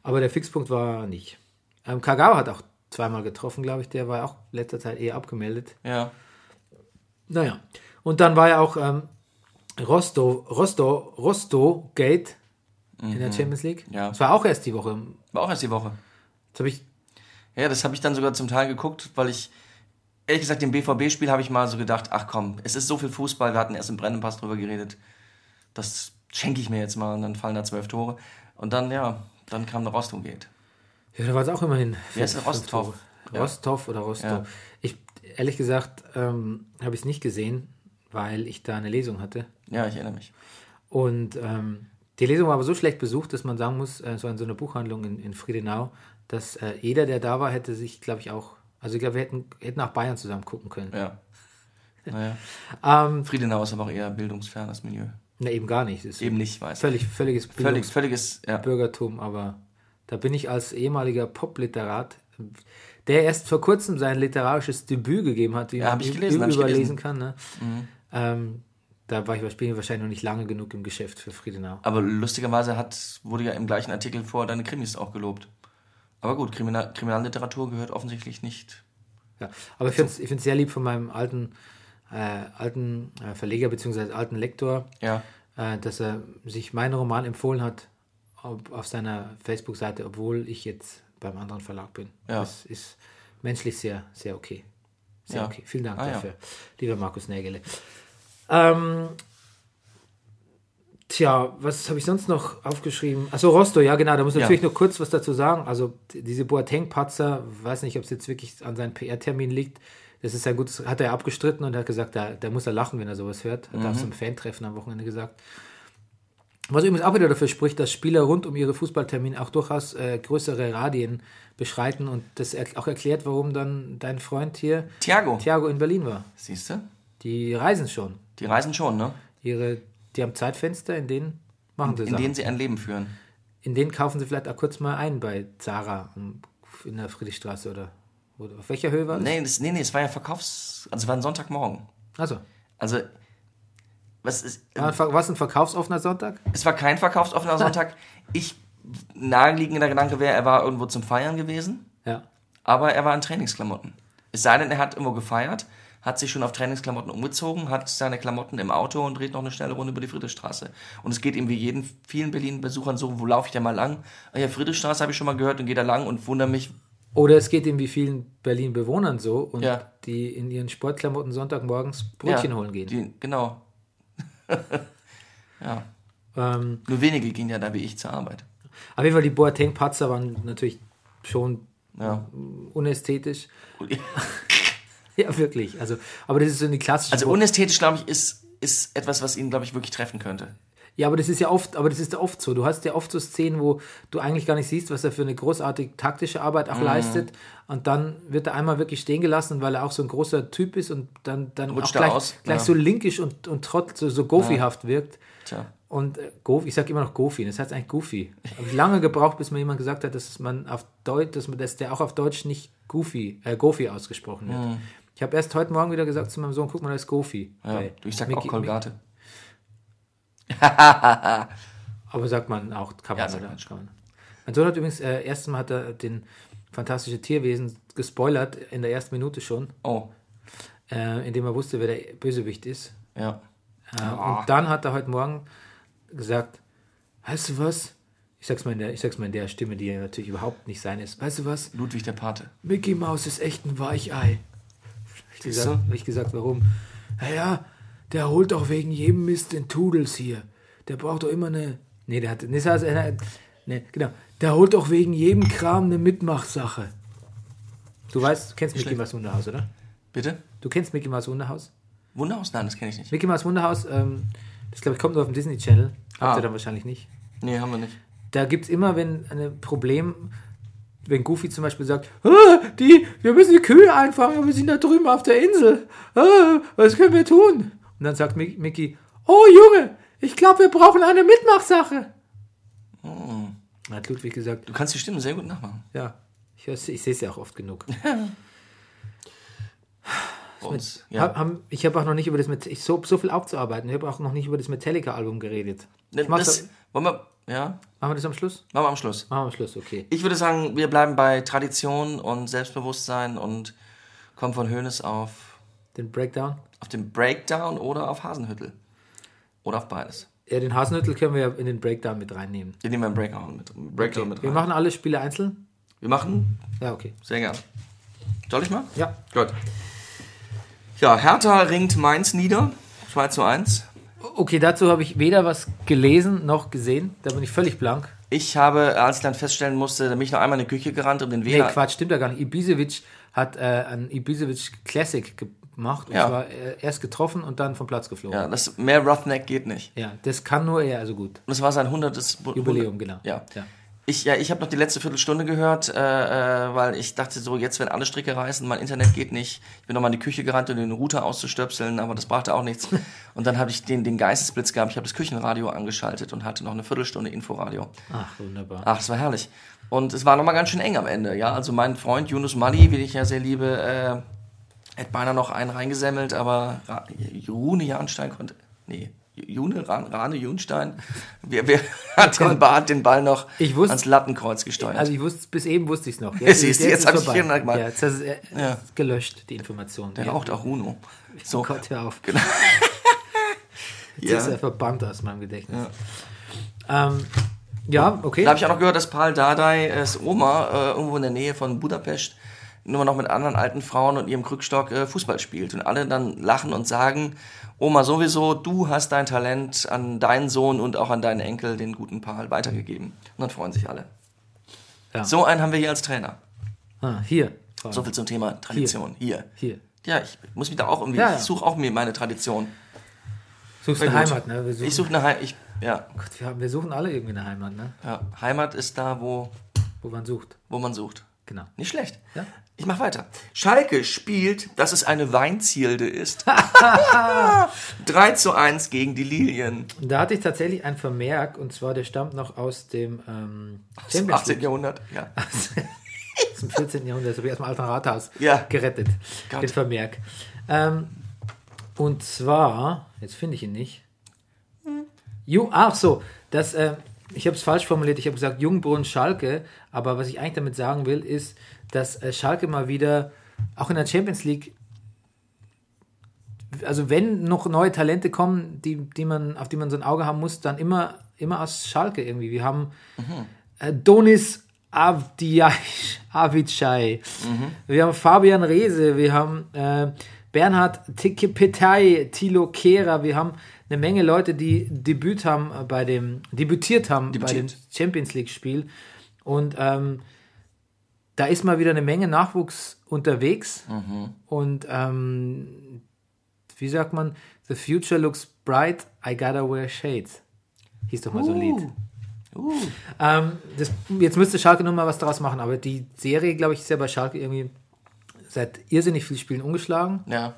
C: Aber der Fixpunkt war nicht. Ähm, Kagawa hat auch zweimal getroffen, glaube ich. Der war auch letzter Zeit eher abgemeldet.
A: Ja.
C: Naja. Und dann war ja auch ähm, Rosto, Rosto, Rosto Gate in der Champions League.
A: Ja.
C: Das war auch erst die Woche.
A: War auch erst die Woche.
C: Jetzt habe ich
A: Ja, das habe ich dann sogar zum Teil geguckt, weil ich, ehrlich gesagt, dem BVB-Spiel habe ich mal so gedacht, ach komm, es ist so viel Fußball, wir hatten erst im Brennenpass drüber geredet, das schenke ich mir jetzt mal und dann fallen da zwölf Tore. Und dann, ja, dann kam der Rostung geht.
C: Ja, da war es auch immerhin.
A: Wer ist Rostov? Ja.
C: Rostov oder Rostov.
A: Ja.
C: Ich, ehrlich gesagt, ähm, habe ich es nicht gesehen, weil ich da eine Lesung hatte.
A: Ja, ich erinnere mich.
C: Und ähm, die Lesung war aber so schlecht besucht, dass man sagen muss, äh, es war in so einer Buchhandlung in, in Friedenau, dass äh, jeder, der da war, hätte sich, glaube ich, auch, also ich glaube, wir hätten, hätten nach Bayern zusammen gucken können.
A: Ja. Naja.
C: Ähm,
A: Friedenau ist aber auch eher bildungsfernes Milieu.
C: ne, eben gar nicht.
A: Eben nicht, weiß ich.
C: völlig, völliges
A: Völlig, völliges, ja.
C: Bürgertum, aber da bin ich als ehemaliger Popliterat, der erst vor kurzem sein literarisches Debüt gegeben hat, wie
A: Ja,
C: man
A: ich gelesen,
C: überlesen
A: gelesen.
C: kann. Ne? Ähm, da war ich wahrscheinlich wahrscheinlich noch nicht lange genug im Geschäft für Friedenau.
A: Aber lustigerweise hat, wurde ja im gleichen Artikel vor deine Krimis auch gelobt. Aber gut, Kriminal, Kriminalliteratur gehört offensichtlich nicht.
C: Ja. Aber ich finde es ich find's sehr lieb von meinem alten, äh, alten äh, Verleger bzw. alten Lektor,
A: Ja.
C: äh, dass er sich meinen Roman empfohlen hat auf, auf seiner Facebook-Seite, obwohl ich jetzt beim anderen Verlag bin.
A: Ja.
C: Das ist menschlich sehr, sehr okay. Sehr
A: Ja.
C: okay. Vielen Dank
A: Ah,
C: dafür, lieber Markus Nägele. Ähm, tja, was habe ich sonst noch aufgeschrieben? Also Rosto, ja genau, da muss ich
A: Ja.
C: natürlich noch kurz was dazu sagen. Also diese Boateng-Patzer, weiß nicht, ob es jetzt wirklich an seinem PR-Termin liegt. Das ist ein gutes, hat er abgestritten und hat gesagt, da, da muss er lachen, wenn er sowas hört. Hat er auf so einem Fan-Treffen am Wochenende gesagt. Was übrigens auch wieder dafür spricht, dass Spieler rund um ihre Fußballtermine auch durchaus äh, größere Radien beschreiten und das er auch erklärt, warum dann dein Freund hier,
A: Thiago,
C: Thiago, in Berlin war.
A: siehst du?
C: Die reisen schon.
A: Die reisen schon, ne?
C: Ihre, die haben Zeitfenster, in denen machen sie
A: In
C: Sachen.
A: denen sie ein Leben führen.
C: In denen kaufen sie vielleicht auch kurz mal ein bei Zara in der Friedrichstraße oder, oder auf welcher Höhe war das?
A: Nee, das, nee, nee, es war ja Verkaufs... Also es war ein Sonntagmorgen.
C: Also,
A: Also, was ist...
C: war es ein verkaufsoffener Sonntag?
A: Es war kein verkaufsoffener Sonntag. Ich, naheliegender Gedanke wäre, er war irgendwo zum Feiern gewesen,
C: Ja.
A: aber er war in Trainingsklamotten. Es sei denn, er hat irgendwo gefeiert, hat sich schon auf Trainingsklamotten umgezogen, hat seine Klamotten im Auto und dreht noch eine schnelle Runde über die Friedrichstraße. Und es geht ihm wie jeden, vielen Berlin-Besuchern so, wo laufe ich denn mal lang? Ah ja, Friedrichstraße habe ich schon mal gehört und gehe da lang und wundere mich,
C: Oder es geht ihm wie vielen Berlin-Bewohnern so und
A: Ja.
C: die in ihren Sportklamotten Sonntagmorgens Brötchen
A: ja,
C: holen gehen.
A: Die, genau. ja.
C: Ähm,
A: Nur wenige gehen ja da wie ich zur Arbeit.
C: auf jeden Fall, die Boateng-Patzer waren natürlich schon
A: Ja.
C: unästhetisch. Ja, wirklich. Also, aber das ist so eine klassische.
A: Also unästhetisch, glaube ich, ist, ist etwas, was ihn, glaube ich, wirklich treffen könnte.
C: Ja, aber das ist ja oft, aber das ist ja oft so. Du hast ja oft so Szenen, wo du eigentlich gar nicht siehst, was er für eine großartig taktische Arbeit auch leistet. Und dann wird er einmal wirklich stehen gelassen, weil er auch so ein großer Typ ist und dann, dann
A: Rutscht
C: auch gleich,
A: aus,
C: gleich
A: ja.
C: so linkisch und, und trotz so, so Goofy-haft wirkt.
A: Tja.
C: Und äh, ich sage immer noch Goofy, das heißt eigentlich Goofy. Habe ich lange gebraucht, bis mir jemand gesagt hat, dass man auf Deutsch, dass, man, dass der auch auf Deutsch nicht Goofy, äh, Goofy ausgesprochen wird. Ich habe erst heute Morgen wieder gesagt zu meinem Sohn, guck mal, da ist Goofy.
A: Ja, ich sag
C: Mickey-
A: auch Kolgate.
C: Aber sagt man auch, kann
A: Ja,
C: man,
A: sagt
C: oder? Kann man. Mein Sohn hat übrigens, äh, erstes Mal hat er den fantastische Tierwesen gespoilert, in der ersten Minute schon,
A: Oh,
C: äh, indem er wusste, wer der Bösewicht ist.
A: ja.
C: Äh, Und dann hat er heute Morgen gesagt, weißt du was? Ich sag's, mal in der, ich sag's mal in der Stimme, die ja natürlich überhaupt nicht sein ist. Weißt du was?
A: Ludwig der Pate.
C: Mickey Mouse ist echt ein Weichei. Ich gesagt, hab ich gesagt, warum? Naja, der holt doch wegen jedem Mist den Tudels hier. Der braucht doch immer eine. Nee, der hat. Nee, das heißt, nee, genau. Der holt doch wegen jedem Kram eine Mitmachsache. Du weißt, du kennst Mickey. Mouse Wunderhaus, oder?
A: Bitte?
C: Du kennst Mickey Mouse Wunderhaus?
A: Wunderhaus? Nein, das kenne ich nicht.
C: Mickey Mouse Wunderhaus, ähm, das glaube ich kommt nur auf dem Disney Channel. Habt
A: Ah.
C: ihr dann wahrscheinlich nicht.
A: Nee, haben wir nicht.
C: Da gibt es immer, wenn ein Problem, wenn Goofy zum Beispiel sagt, ah, die, wir müssen die Kühe einfangen, wir sind da drüben auf der Insel. Ah, was können wir tun? Und dann sagt Mick- Mickey, oh Junge, ich glaube, wir brauchen eine Mitmachsache. Dann hat Ludwig gesagt,
A: Du kannst die Stimme sehr gut nachmachen.
C: ja, ich, ich sehe es ja auch oft genug.
A: Uns.
C: Hab,
A: Ja.
C: haben, ich habe auch noch nicht über das mit ich so, so viel aufzuarbeiten. Ich habe auch noch nicht über das Metallica-Album geredet. Ich mach's
A: Das,
C: am-
A: wollen wir, ja,
C: machen wir das am Schluss?
A: machen wir am Schluss.
C: Machen wir am Schluss, okay.
A: Ich würde sagen, wir bleiben bei Tradition und Selbstbewusstsein und kommen von Hönes auf,
C: Den Breakdown.
A: auf den Breakdown oder auf Hasenhüttel. Oder auf beides.
C: Ja, den Hasenhüttel können wir ja in den Breakdown mit reinnehmen.
A: Wir nehmen einen Breakdown mit, Breakdown mit
C: Wir
A: rein.
C: machen alle Spiele einzeln?
A: wir machen
C: Ja, okay.
A: sehr gerne. Soll ich mal?
C: Ja.
A: Gut. Ja, Hertha ringt Mainz nieder. 2 zu 1.
C: Okay, dazu habe ich weder was gelesen noch gesehen. Da bin ich völlig blank.
A: Ich habe, als ich dann feststellen musste, da bin ich noch einmal in die Küche gerannt, um den
C: Nee,
A: WLAN.
C: Quatsch, stimmt ja gar nicht. Ibisevic hat äh, ein Ibisevic Classic gemacht. Und
A: Ja.
C: zwar äh, erst getroffen und dann vom Platz geflogen.
A: ja, das, mehr Roughneck geht nicht.
C: Ja, das kann nur er, also gut.
A: Und das war sein 100. Bu-
C: Jubiläum, genau.
A: Ja.
C: ja.
A: Ich, ja, ich habe noch die letzte Viertelstunde gehört, äh, äh, weil ich dachte so, jetzt wenn alle Stricke reißen, mein Internet geht nicht. Ich bin nochmal in die Küche gerannt, um den Router auszustöpseln, aber das brachte auch nichts. Und dann habe ich den, den Geistesblitz gehabt. Ich habe das Küchenradio angeschaltet und hatte noch eine Viertelstunde Inforadio.
C: Ach, wunderbar.
A: Ach, das war herrlich. Und es war nochmal ganz schön eng am Ende, ja. Also mein Freund Yunus Mali, den ich ja sehr liebe, äh, hätte beinahe noch einen reingesammelt, aber Rune Jahnstein konnte. Nee, June, Ra- Rane Junstein, wer, wer hat den, Ball, den Ball noch
C: Ich wusste-
A: ans Lattenkreuz gesteuert?
C: Also ich wusste, bis eben wusste ich es noch.
A: Du, jetzt
C: ist
A: hab ich hier mal-
C: Ja, jetzt hast äh,
A: Ja.
C: gelöscht, die Information.
A: Der
C: ja.
A: raucht auch Runo. So,
C: Oh Gott, hör auf.
A: Genau.
C: Jetzt
A: Ja.
C: ist er verbannt aus meinem Gedächtnis. Ja, ähm, ja okay.
A: Da habe ich auch noch gehört, dass Paul Dardai, äh, Oma, äh, irgendwo in der Nähe von Budapest, nur noch mit anderen alten Frauen und ihrem Krückstock äh, Fußball spielt. Und alle dann lachen und sagen, Oma sowieso, du hast dein Talent an deinen Sohn und auch an deinen Enkel, den guten Paul, weitergegeben. Und dann freuen sich alle.
C: Ja.
A: So einen haben wir hier als Trainer.
C: Ah, hier.
A: So viel zum Thema Tradition. Hier.
C: Hier.
A: Ja, ich muss mich da auch irgendwie,
C: Ja, ja.
A: ich suche auch mir meine Tradition.
C: Suchst eine. Heimat, ne?
A: Ich suche eine Heimat. Ja,
C: Gott, wir, haben, wir suchen alle irgendwie eine Heimat, ne?
A: ja, Heimat ist da, wo,
C: Wo man sucht.
A: wo man sucht.
C: Genau.
A: Nicht schlecht.
C: Ja.
A: Ich mach weiter. Schalke spielt, dass es eine Weinzielde ist. 3 zu 1 gegen die Lilien.
C: Da hatte ich tatsächlich einen Vermerk, und zwar der stammt noch aus dem ähm,
A: Aus dem
C: Champions
A: 18.
C: League.
A: Jahrhundert. Ja.
C: Aus dem 14. Jahrhundert, das habe ich aus dem alten Rathaus
A: Ja.
C: gerettet,
A: Gott.
C: den Vermerk. Ähm, und zwar, jetzt finde ich ihn nicht. Ju, ach so, das, äh, ich habe es falsch formuliert, ich habe gesagt Jungbrunn Schalke, aber was ich eigentlich damit sagen will, ist, dass äh, Schalke mal wieder, auch in der Champions League, also wenn noch neue Talente kommen, die, die man, auf die man so ein Auge haben muss, dann immer, immer aus Schalke irgendwie. Wir haben äh, Donis Avdiaj, Avicai, wir haben Fabian Reese, wir haben äh, Bernhard Tikepetay, Tilo Kehrer, wir haben eine Menge Leute, die Debüt haben äh, bei dem, debütiert haben bei dem
A: Debütiert.
C: Champions League Spiel. Und ähm, da ist mal wieder eine Menge Nachwuchs unterwegs und ähm, wie sagt man, the future looks bright, I gotta wear shades. Hieß doch mal so ein Lied.
A: Uh.
C: Ähm, das, jetzt müsste Schalke noch mal was daraus machen, aber die Serie, glaube ich, ist ja bei Schalke irgendwie seit irrsinnig vielen Spielen ungeschlagen.
A: Ja.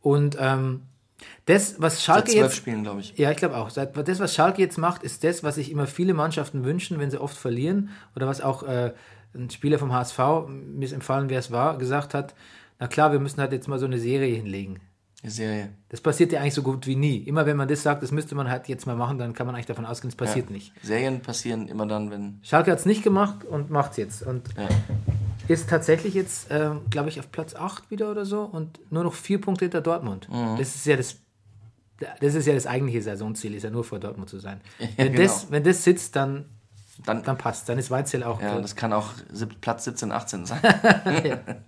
C: Und ähm, das, was Schalke jetzt.
A: Spielen, glaube ich.
C: Ja, ich glaube auch. Seit- Das, was Schalke jetzt macht, ist das, was sich immer viele Mannschaften wünschen, wenn sie oft verlieren. Oder was auch äh, ein Spieler vom HSV, mir ist empfallen, wer es war, gesagt hat: Na klar, wir müssen halt jetzt mal so eine Serie hinlegen.
A: Die Serie.
C: Das passiert ja eigentlich so gut wie nie. Immer wenn man das sagt, das müsste man halt jetzt mal machen, dann kann man eigentlich davon ausgehen, es passiert
A: ja.
C: nicht.
A: Serien passieren immer dann, wenn.
C: Schalke hat es nicht gemacht und macht es jetzt. Und
A: Ja.
C: ist tatsächlich jetzt, ähm, glaube ich, auf Platz 8 wieder oder so und nur noch vier Punkte hinter Dortmund.
A: Mhm.
C: Das ist ja das das ist ja das eigentliche Saisonziel, ist ja nur vor Dortmund zu sein. Wenn,
A: genau.
C: das, wenn das sitzt, dann,
A: Dann,
C: dann passt. Dann ist Weinzel auch
A: ja,
C: gut.
A: das kann auch Platz 17, 18 sein.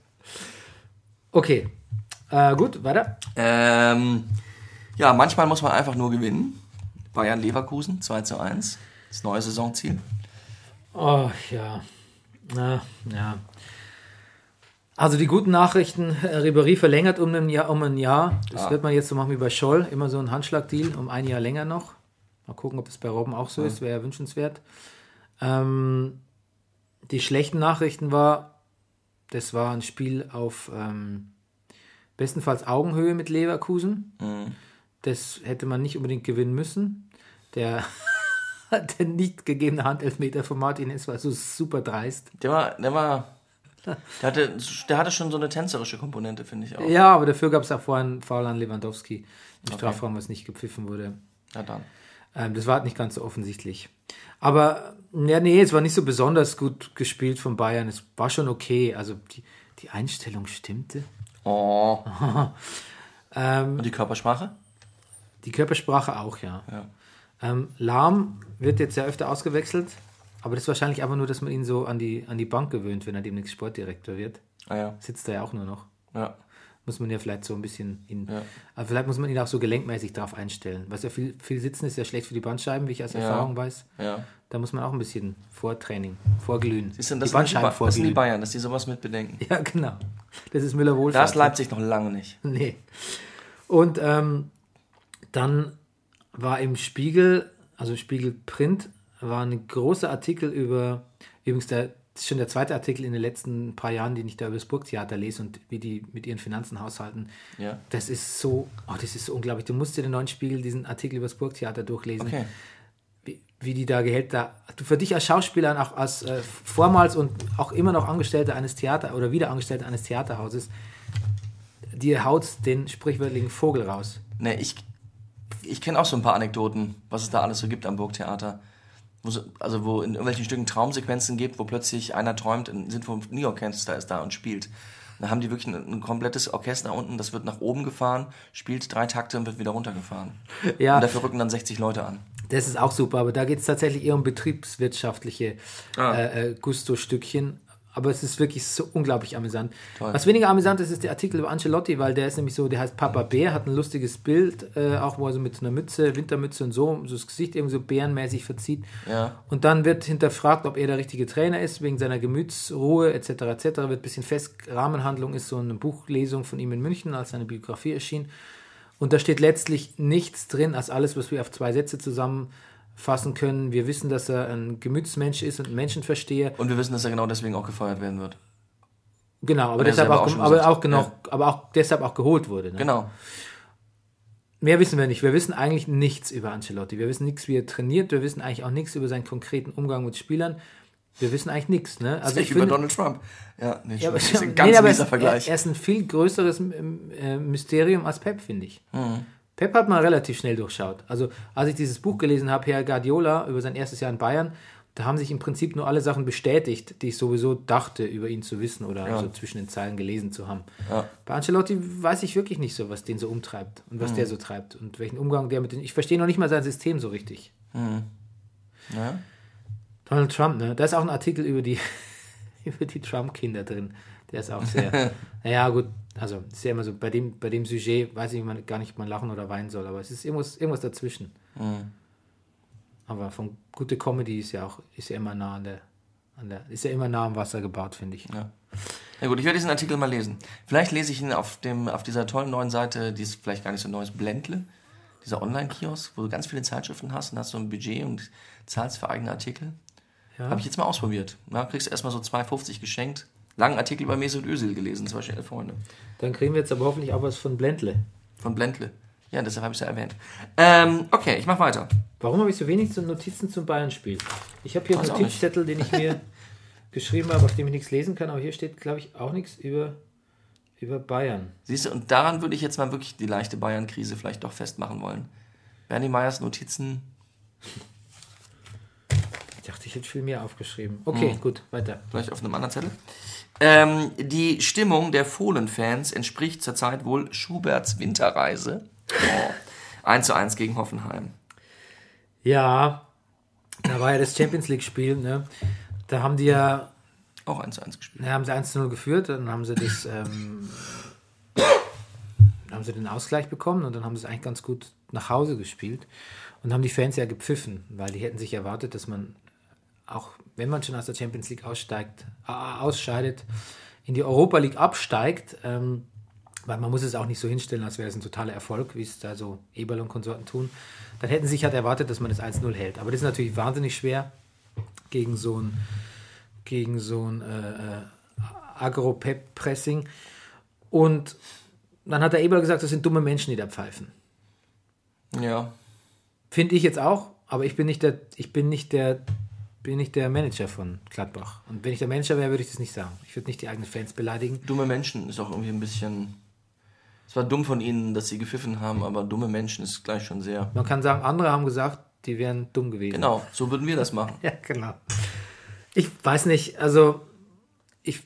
C: Okay. Äh, gut, weiter.
A: ähm, ja, manchmal muss man einfach nur gewinnen. Bayern Leverkusen 2 zu 1. Das neue Saisonziel.
C: Oh, ja. Na, ja. Also die guten Nachrichten, äh, Ribéry verlängert um ein Jahr. Um ein Jahr. Das
A: Ah.
C: wird man jetzt so machen wie bei Scholl, immer so ein Handschlagdeal, um ein Jahr länger noch. Mal gucken, ob das bei Robben auch so ist, wäre ja wünschenswert. Ähm, die schlechten Nachrichten war, das war ein Spiel auf ähm, bestenfalls Augenhöhe mit Leverkusen. Das hätte man nicht unbedingt gewinnen müssen. Der, der nicht gegebene Handelfmeter von Martinez war so super dreist.
A: Der war, der war, der hatte, der hatte schon so eine tänzerische Komponente, finde ich auch.
C: Ja, aber dafür gab es auch vorhin einen Foul an Lewandowski im Strafraum, was nicht gepfiffen wurde.
A: Ja, dann.
C: Ähm, das war halt nicht ganz so offensichtlich. Aber, ja, nee, es war nicht so besonders gut gespielt von Bayern. Es war schon okay. Also die, die Einstellung stimmte.
A: Oh.
C: Ähm,
A: Und die Körpersprache?
C: die Körpersprache auch, ja.
A: Ja.
C: Ähm, Lahm wird jetzt ja öfter ausgewechselt. Aber das ist wahrscheinlich einfach nur, dass man ihn so an die, an die Bank gewöhnt, wenn er demnächst Sportdirektor wird.
A: Ah, ja.
C: Sitzt er ja auch nur noch.
A: Ja.
C: Muss man ja vielleicht so ein bisschen ihn,
A: Ja.
C: aber vielleicht muss man ihn auch so gelenkmäßig drauf einstellen. Was ja viel, viel Sitzen ist ja schlecht für die Bandscheiben, wie ich aus
A: Ja.
C: Erfahrung weiß.
A: Ja.
C: Da muss man auch ein bisschen Vortraining, vorglühen.
A: Siehst du, das,
C: die
A: die,
C: Bandscheiben
A: Ba- das sind die. Bayern, dass die sowas mit bedenken.
C: Ja, genau. Das ist Müller
A: Da
C: Wohlfahrt.
A: ist Leipzig noch lange nicht.
C: Nee. Und ähm, dann war im Spiegel, also Spiegel Print, war ein großer Artikel über, übrigens der, das ist schon der zweite Artikel in den letzten paar Jahren, den ich da über das Burgtheater lese und wie die mit ihren Finanzen haushalten.
A: Ja.
C: Das ist so, oh, das ist so unglaublich. Du musst dir den neuen Spiegel, diesen Artikel über das Burgtheater durchlesen.
A: Okay.
C: Wie, wie die da Gehälter, du für dich als Schauspieler und auch als äh, vormals und auch immer noch Angestellter eines Theater oder wieder Angestellter eines Theaterhauses, dir haut den sprichwörtlichen Vogel raus.
A: Ne, ich, ich kenne auch so ein paar Anekdoten, was es da alles so gibt am Burgtheater. Wo so, also wo in irgendwelchen Stücken Traumsequenzen gibt, wo plötzlich einer träumt, ein Sinfonie New Orchester ist da und spielt. Da haben die wirklich ein, ein komplettes Orchester unten, das wird nach oben gefahren, spielt drei Takte und wird wieder runtergefahren.
C: Ja,
A: Und dafür rücken dann 60 Leute an.
C: das ist auch super, aber da geht es tatsächlich eher um betriebswirtschaftliche
A: Ah.
C: äh, äh, Gusto-Stückchen. Aber es ist wirklich so unglaublich amüsant.
A: Toll.
C: Was weniger amüsant ist, ist der Artikel über Ancelotti, weil der ist nämlich so, der heißt Papa Bär, hat ein lustiges Bild, äh, auch wo er so mit einer Mütze, Wintermütze und so, so das Gesicht irgendwie so bärenmäßig verzieht.
A: Ja.
C: Und dann wird hinterfragt, ob er der richtige Trainer ist, wegen seiner Gemütsruhe etc. etc. Wird ein bisschen fest, Rahmenhandlung ist so eine Buchlesung von ihm in München, als seine Biografie erschien. Und da steht letztlich nichts drin, als alles, was wir auf zwei Sätze zusammenfassen können. Wir wissen, dass er ein Gemütsmensch ist und ein Menschenversteher.
A: Und wir wissen, dass er genau deswegen auch gefeuert werden wird.
C: Genau, aber
A: er
C: deshalb auch,
A: auch
C: aber auch, genau, aber auch deshalb auch geholt wurde. Ne?
A: Genau.
C: Mehr wissen wir nicht. Wir wissen eigentlich nichts über Ancelotti. Wir wissen nichts, wie er trainiert. Wir wissen eigentlich auch nichts über seinen konkreten Umgang mit Spielern. Wir wissen eigentlich nichts. Ne? Also
A: Nicht
C: ich
A: über
C: finde,
A: Donald Trump. Ja, nee,
C: Ja, aber,
A: das ist ein
C: nee,
A: ganz
C: aber
A: mieser
C: es,
A: Vergleich.
C: Er, er ist ein viel größeres ähm, äh, Mysterium als Pep, finde ich.
A: Mhm.
C: Pep hat man relativ schnell durchschaut. Also, als ich dieses Buch gelesen habe, Herr Guardiola, über sein erstes Jahr in Bayern, da haben sich im Prinzip nur alle Sachen bestätigt, die ich sowieso dachte, über ihn zu wissen oder
A: Ja.
C: so zwischen den Zeilen gelesen zu haben.
A: Ja.
C: Bei Ancelotti weiß ich wirklich nicht so, was den so umtreibt und was
A: Mhm.
C: der so treibt und welchen Umgang der mit den. Ich verstehe noch nicht mal sein System so richtig.
A: Ja?
C: Donald Trump, ne? Da ist auch ein Artikel über die, über die Trump-Kinder drin. Der ist auch sehr. naja, gut, also ist ja immer so, bei dem, bei dem Sujet weiß ich gar nicht, ob man lachen oder weinen soll, aber es ist irgendwas, irgendwas dazwischen. Aber von gute Comedy ist ja auch, ist ja immer nah an der, an der, ist ja immer nah am Wasser gebaut, finde ich.
A: Ja. Ja gut, ich werde diesen Artikel mal lesen. Vielleicht lese ich ihn auf, dem, auf dieser tollen neuen Seite, die ist vielleicht gar nicht so neu, ist Blendle, dieser Online-Kiosk, wo du ganz viele Zeitschriften hast und hast so ein Budget und zahlst für eigene Artikel.
C: Ja.
A: Habe ich jetzt mal ausprobiert. Ja, kriegst erstmal so 2,50 geschenkt. Langen Artikel über Mesut Özil gelesen, Beispiel Elf Freunde.
C: Dann kriegen wir jetzt aber hoffentlich auch was von Blendle.
A: Von Blendle. Ja, deshalb habe ich es ja erwähnt. Ähm, okay, ich mache weiter.
C: Warum habe ich so wenig zu Notizen zum Bayern-Spiel? Ich habe hier einen Notizzettel, den ich mir geschrieben habe, auf dem ich nichts lesen kann, aber hier steht, glaube ich, auch nichts über, über Bayern.
A: Siehst du, und daran würde ich jetzt mal wirklich die leichte Bayern-Krise vielleicht doch festmachen wollen. Bernie Meyers Notizen.
C: Ich dachte, ich hätte viel mehr aufgeschrieben. Okay, gut, weiter.
A: Vielleicht auf einem anderen Zettel. Ähm, die Stimmung der Fohlen-Fans entspricht zurzeit wohl Schuberts Winterreise. Oh. 1 zu 1 gegen Hoffenheim.
C: Ja, da war ja das Champions League-Spiel, ne? Da haben die ja.
A: Auch 1 zu 1 gespielt.
C: Da haben sie 1 zu 0 geführt, dann haben sie das. Ähm, dann haben sie den Ausgleich bekommen und dann haben sie es eigentlich ganz gut nach Hause gespielt und haben die Fans ja gepfiffen, weil die hätten sich erwartet, dass man auch, wenn man schon aus der Champions League aussteigt, äh, ausscheidet, in die Europa League absteigt. Ähm, weil man muss es auch nicht so hinstellen, als wäre es ein totaler Erfolg, wie es da so Eberl und Konsorten tun. Dann hätten sie sich halt erwartet, dass man das 1-0 hält. Aber das ist natürlich wahnsinnig schwer gegen so ein, gegen so ein äh, äh Agro-Pressing. Und dann hat der Eberl gesagt, das sind dumme Menschen, die da pfeifen.
A: Ja.
C: Finde ich jetzt auch, aber ich bin nicht der, ich bin nicht der, bin nicht der Manager von Gladbach. Und wenn ich der Manager wäre, würde ich das nicht sagen. Ich würde nicht die eigenen Fans beleidigen.
A: Dumme Menschen ist auch irgendwie ein bisschen. Es war dumm von ihnen, dass sie gepfiffen haben, aber dumme Menschen ist gleich schon sehr.
C: Man kann sagen, andere haben gesagt, die wären dumm gewesen.
A: Genau, so würden wir das machen.
C: ja, genau. Ich weiß nicht, also ich,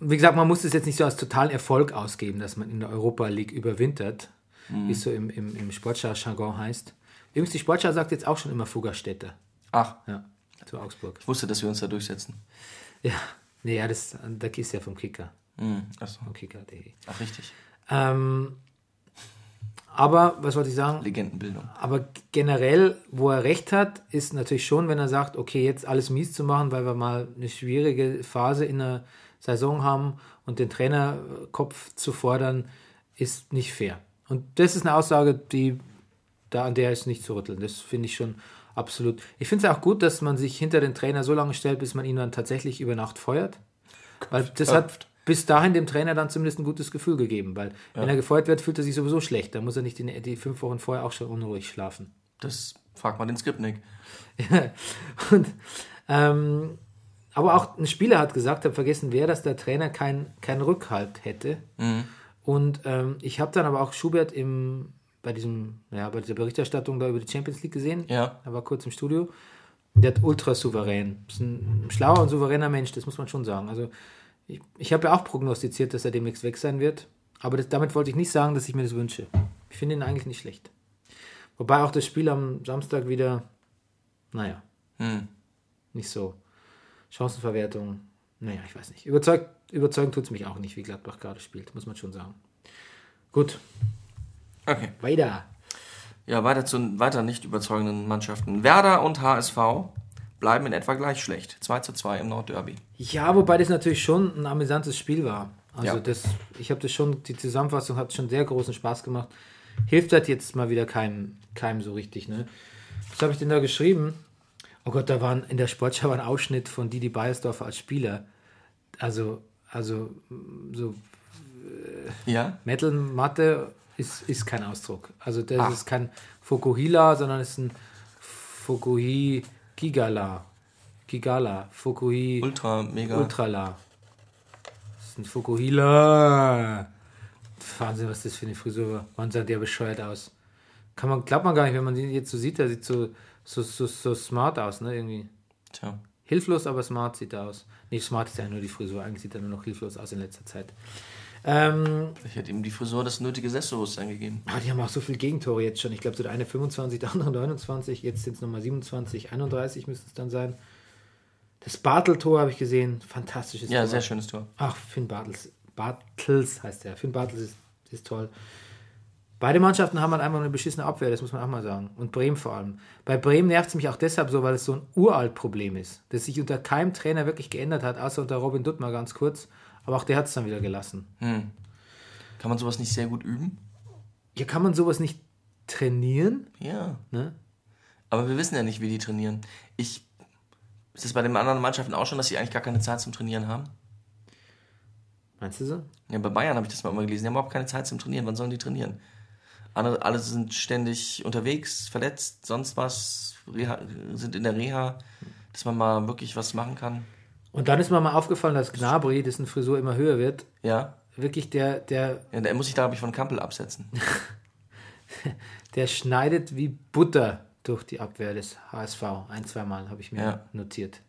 C: wie gesagt, man muss es jetzt nicht so als totalen Erfolg ausgeben, dass man in der Europa League überwintert, mhm. wie es so im, im, im Sportschau-Jargon heißt. Übrigens, die Sportschau sagt jetzt auch schon immer Fuggerstätte.
A: Ach.
C: Ja, zu Augsburg.
A: Ich wusste, dass wir uns da durchsetzen.
C: Ja, nee, ja, das, ist ja vom Kicker.
A: Mhm. Achso.
C: Vom Kicker.de.
A: Ach, richtig.
C: Ähm, aber, was wollte ich sagen?
A: Legendenbildung.
C: Aber generell, wo er recht hat, ist natürlich schon, wenn er sagt, okay, jetzt alles mies zu machen, weil wir mal eine schwierige Phase in der Saison haben und den Trainerkopf zu fordern, ist nicht fair. Und das ist eine Aussage, die da an der ist nicht zu rütteln. Das finde ich schon absolut. Ich finde es auch gut, dass man sich hinter den Trainer so lange stellt, bis man ihn dann tatsächlich über Nacht feuert. Weil das hat bis dahin dem Trainer dann zumindest ein gutes Gefühl gegeben. Weil ja. wenn er gefeuert wird, fühlt er sich sowieso schlecht. Da muss er nicht die, die fünf Wochen vorher auch schon unruhig schlafen.
A: Das fragt man den Skriptnik.
C: und, ähm, aber auch ein Spieler hat gesagt, habe vergessen wer, dass der Trainer keinen kein Rückhalt hätte.
A: Mhm.
C: Und ähm, ich habe dann aber auch Schubert im, bei, diesem, ja, bei dieser Berichterstattung da über die Champions League gesehen.
A: Ja.
C: Er war kurz im Studio. Der hat ultra souverän. Ist ein schlauer und souveräner Mensch, das muss man schon sagen. Also ich, ich habe ja auch prognostiziert, dass er demnächst weg sein wird. Aber das, damit wollte ich nicht sagen, dass ich mir das wünsche. Ich finde ihn eigentlich nicht schlecht. Wobei auch das Spiel am Samstag wieder, naja,
A: hm.
C: nicht so. Chancenverwertung, naja, ich weiß nicht. Überzeugt, überzeugend tut es mich auch nicht, wie Gladbach gerade spielt, muss man schon sagen. Gut,
A: Okay.
C: Weiter.
A: Ja, weiter zu weiter nicht überzeugenden Mannschaften. Werder und HSV bleiben in etwa gleich schlecht. 2 zu 2 im Nordderby.
C: Ja, wobei das natürlich schon ein amüsantes Spiel war. Also
A: Ja.
C: das, ich habe das schon, die Zusammenfassung hat schon sehr großen Spaß gemacht. Hilft halt jetzt mal wieder keinem, keinem so richtig, ne? Was habe ich denn da geschrieben? Oh Gott, da waren in der Sportschau ein Ausschnitt von Didi Beiersdorfer als Spieler. Also, also so
A: Ja?
C: Metal Matte ist, ist kein Ausdruck. Also das
A: Ach.
C: ist kein Fukuhila, sondern es ist ein Fukuhi Gigala. Gigala. Fukuhi
A: Ultra, mega.
C: Ultrala. Das ist ein Fukuhila. Wahnsinn, was das für eine Frisur war. Wann sah der bescheuert aus? Kann man, glaubt man gar nicht, wenn man ihn jetzt so sieht, der sieht so, so, so, so smart aus, ne? Irgendwie.
A: Tja.
C: Hilflos, aber smart sieht er aus. Nicht smart ist ja nur die Frisur, eigentlich sieht er nur noch hilflos aus in letzter Zeit. Ähm,
A: Ich hätte ihm die Frisur das nötige Selbstbewusstsein gegeben.
C: Ah, die haben auch so viele Gegentore jetzt schon. Ich glaube, so der eine 25, der andere 29, jetzt sind es nochmal 27, 31 müsste es dann sein. Das Bartel-Tor habe ich gesehen. Fantastisches
A: Ja,
C: Tor.
A: sehr schönes Tor.
C: Ach, Finn Bartels. Bartels heißt er. Finn Bartels ist, ist toll. Beide Mannschaften haben halt einfach eine beschissene Abwehr, das muss man auch mal sagen. Und Bremen vor allem. Bei Bremen nervt es mich auch deshalb so, weil es so ein uralt Problem ist, das sich unter keinem Trainer wirklich geändert hat, außer unter Robin Duttmar ganz kurz. Aber auch der hat es dann wieder gelassen.
A: Hm. Kann man sowas nicht sehr gut üben?
C: Hier kann man sowas nicht trainieren.
A: Ja.
C: Ne?
A: Aber wir wissen ja nicht, wie die trainieren. Ich. Ist es bei den anderen Mannschaften auch schon, dass sie eigentlich gar keine Zeit zum Trainieren haben?
C: Meinst du so?
A: Ja, bei Bayern habe ich das mal immer gelesen. Die haben überhaupt keine Zeit zum Trainieren. Wann sollen die trainieren? Andere, alle sind ständig unterwegs, verletzt, sonst was, Reha, sind in der Reha, dass man mal wirklich was machen kann.
C: Und dann ist mir mal aufgefallen, dass Gnabry, dessen Frisur immer höher wird,
A: Ja.
C: wirklich der, der,
A: ja der muss sich da, glaube ich, von Kampel absetzen.
C: der schneidet wie Butter durch die Abwehr des HSV. Ein, zweimal habe ich mir
A: Ja.
C: notiert.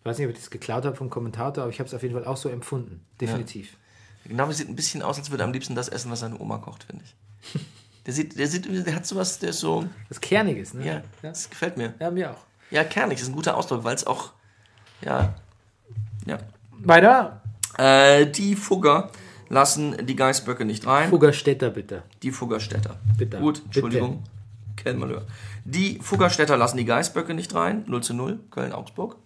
C: Ich weiß nicht, ob ich das geklaut habe vom Kommentator, aber ich habe es auf jeden Fall auch so empfunden. Definitiv.
A: Genau, sieht ein bisschen aus, als würde er am liebsten das essen, was seine Oma kocht, finde ich. Der sieht, der sieht, der hat sowas, der ist so,
C: Was Kerniges, ne?
A: ja,
C: ja.
A: das gefällt mir.
C: Ja, mir auch.
A: Ja, kernig ist ein guter Ausdruck, weil es auch, ja, ja.
C: Weiter.
A: Äh, die Fugger lassen die Geißböcke nicht rein.
C: Fuggerstädter, bitte.
A: Die Fuggerstädter.
C: Bitte.
A: Gut, Entschuldigung. Kennmalheur. Die Fuggerstädter lassen die Geißböcke nicht rein. 0 zu 0, Köln-Augsburg.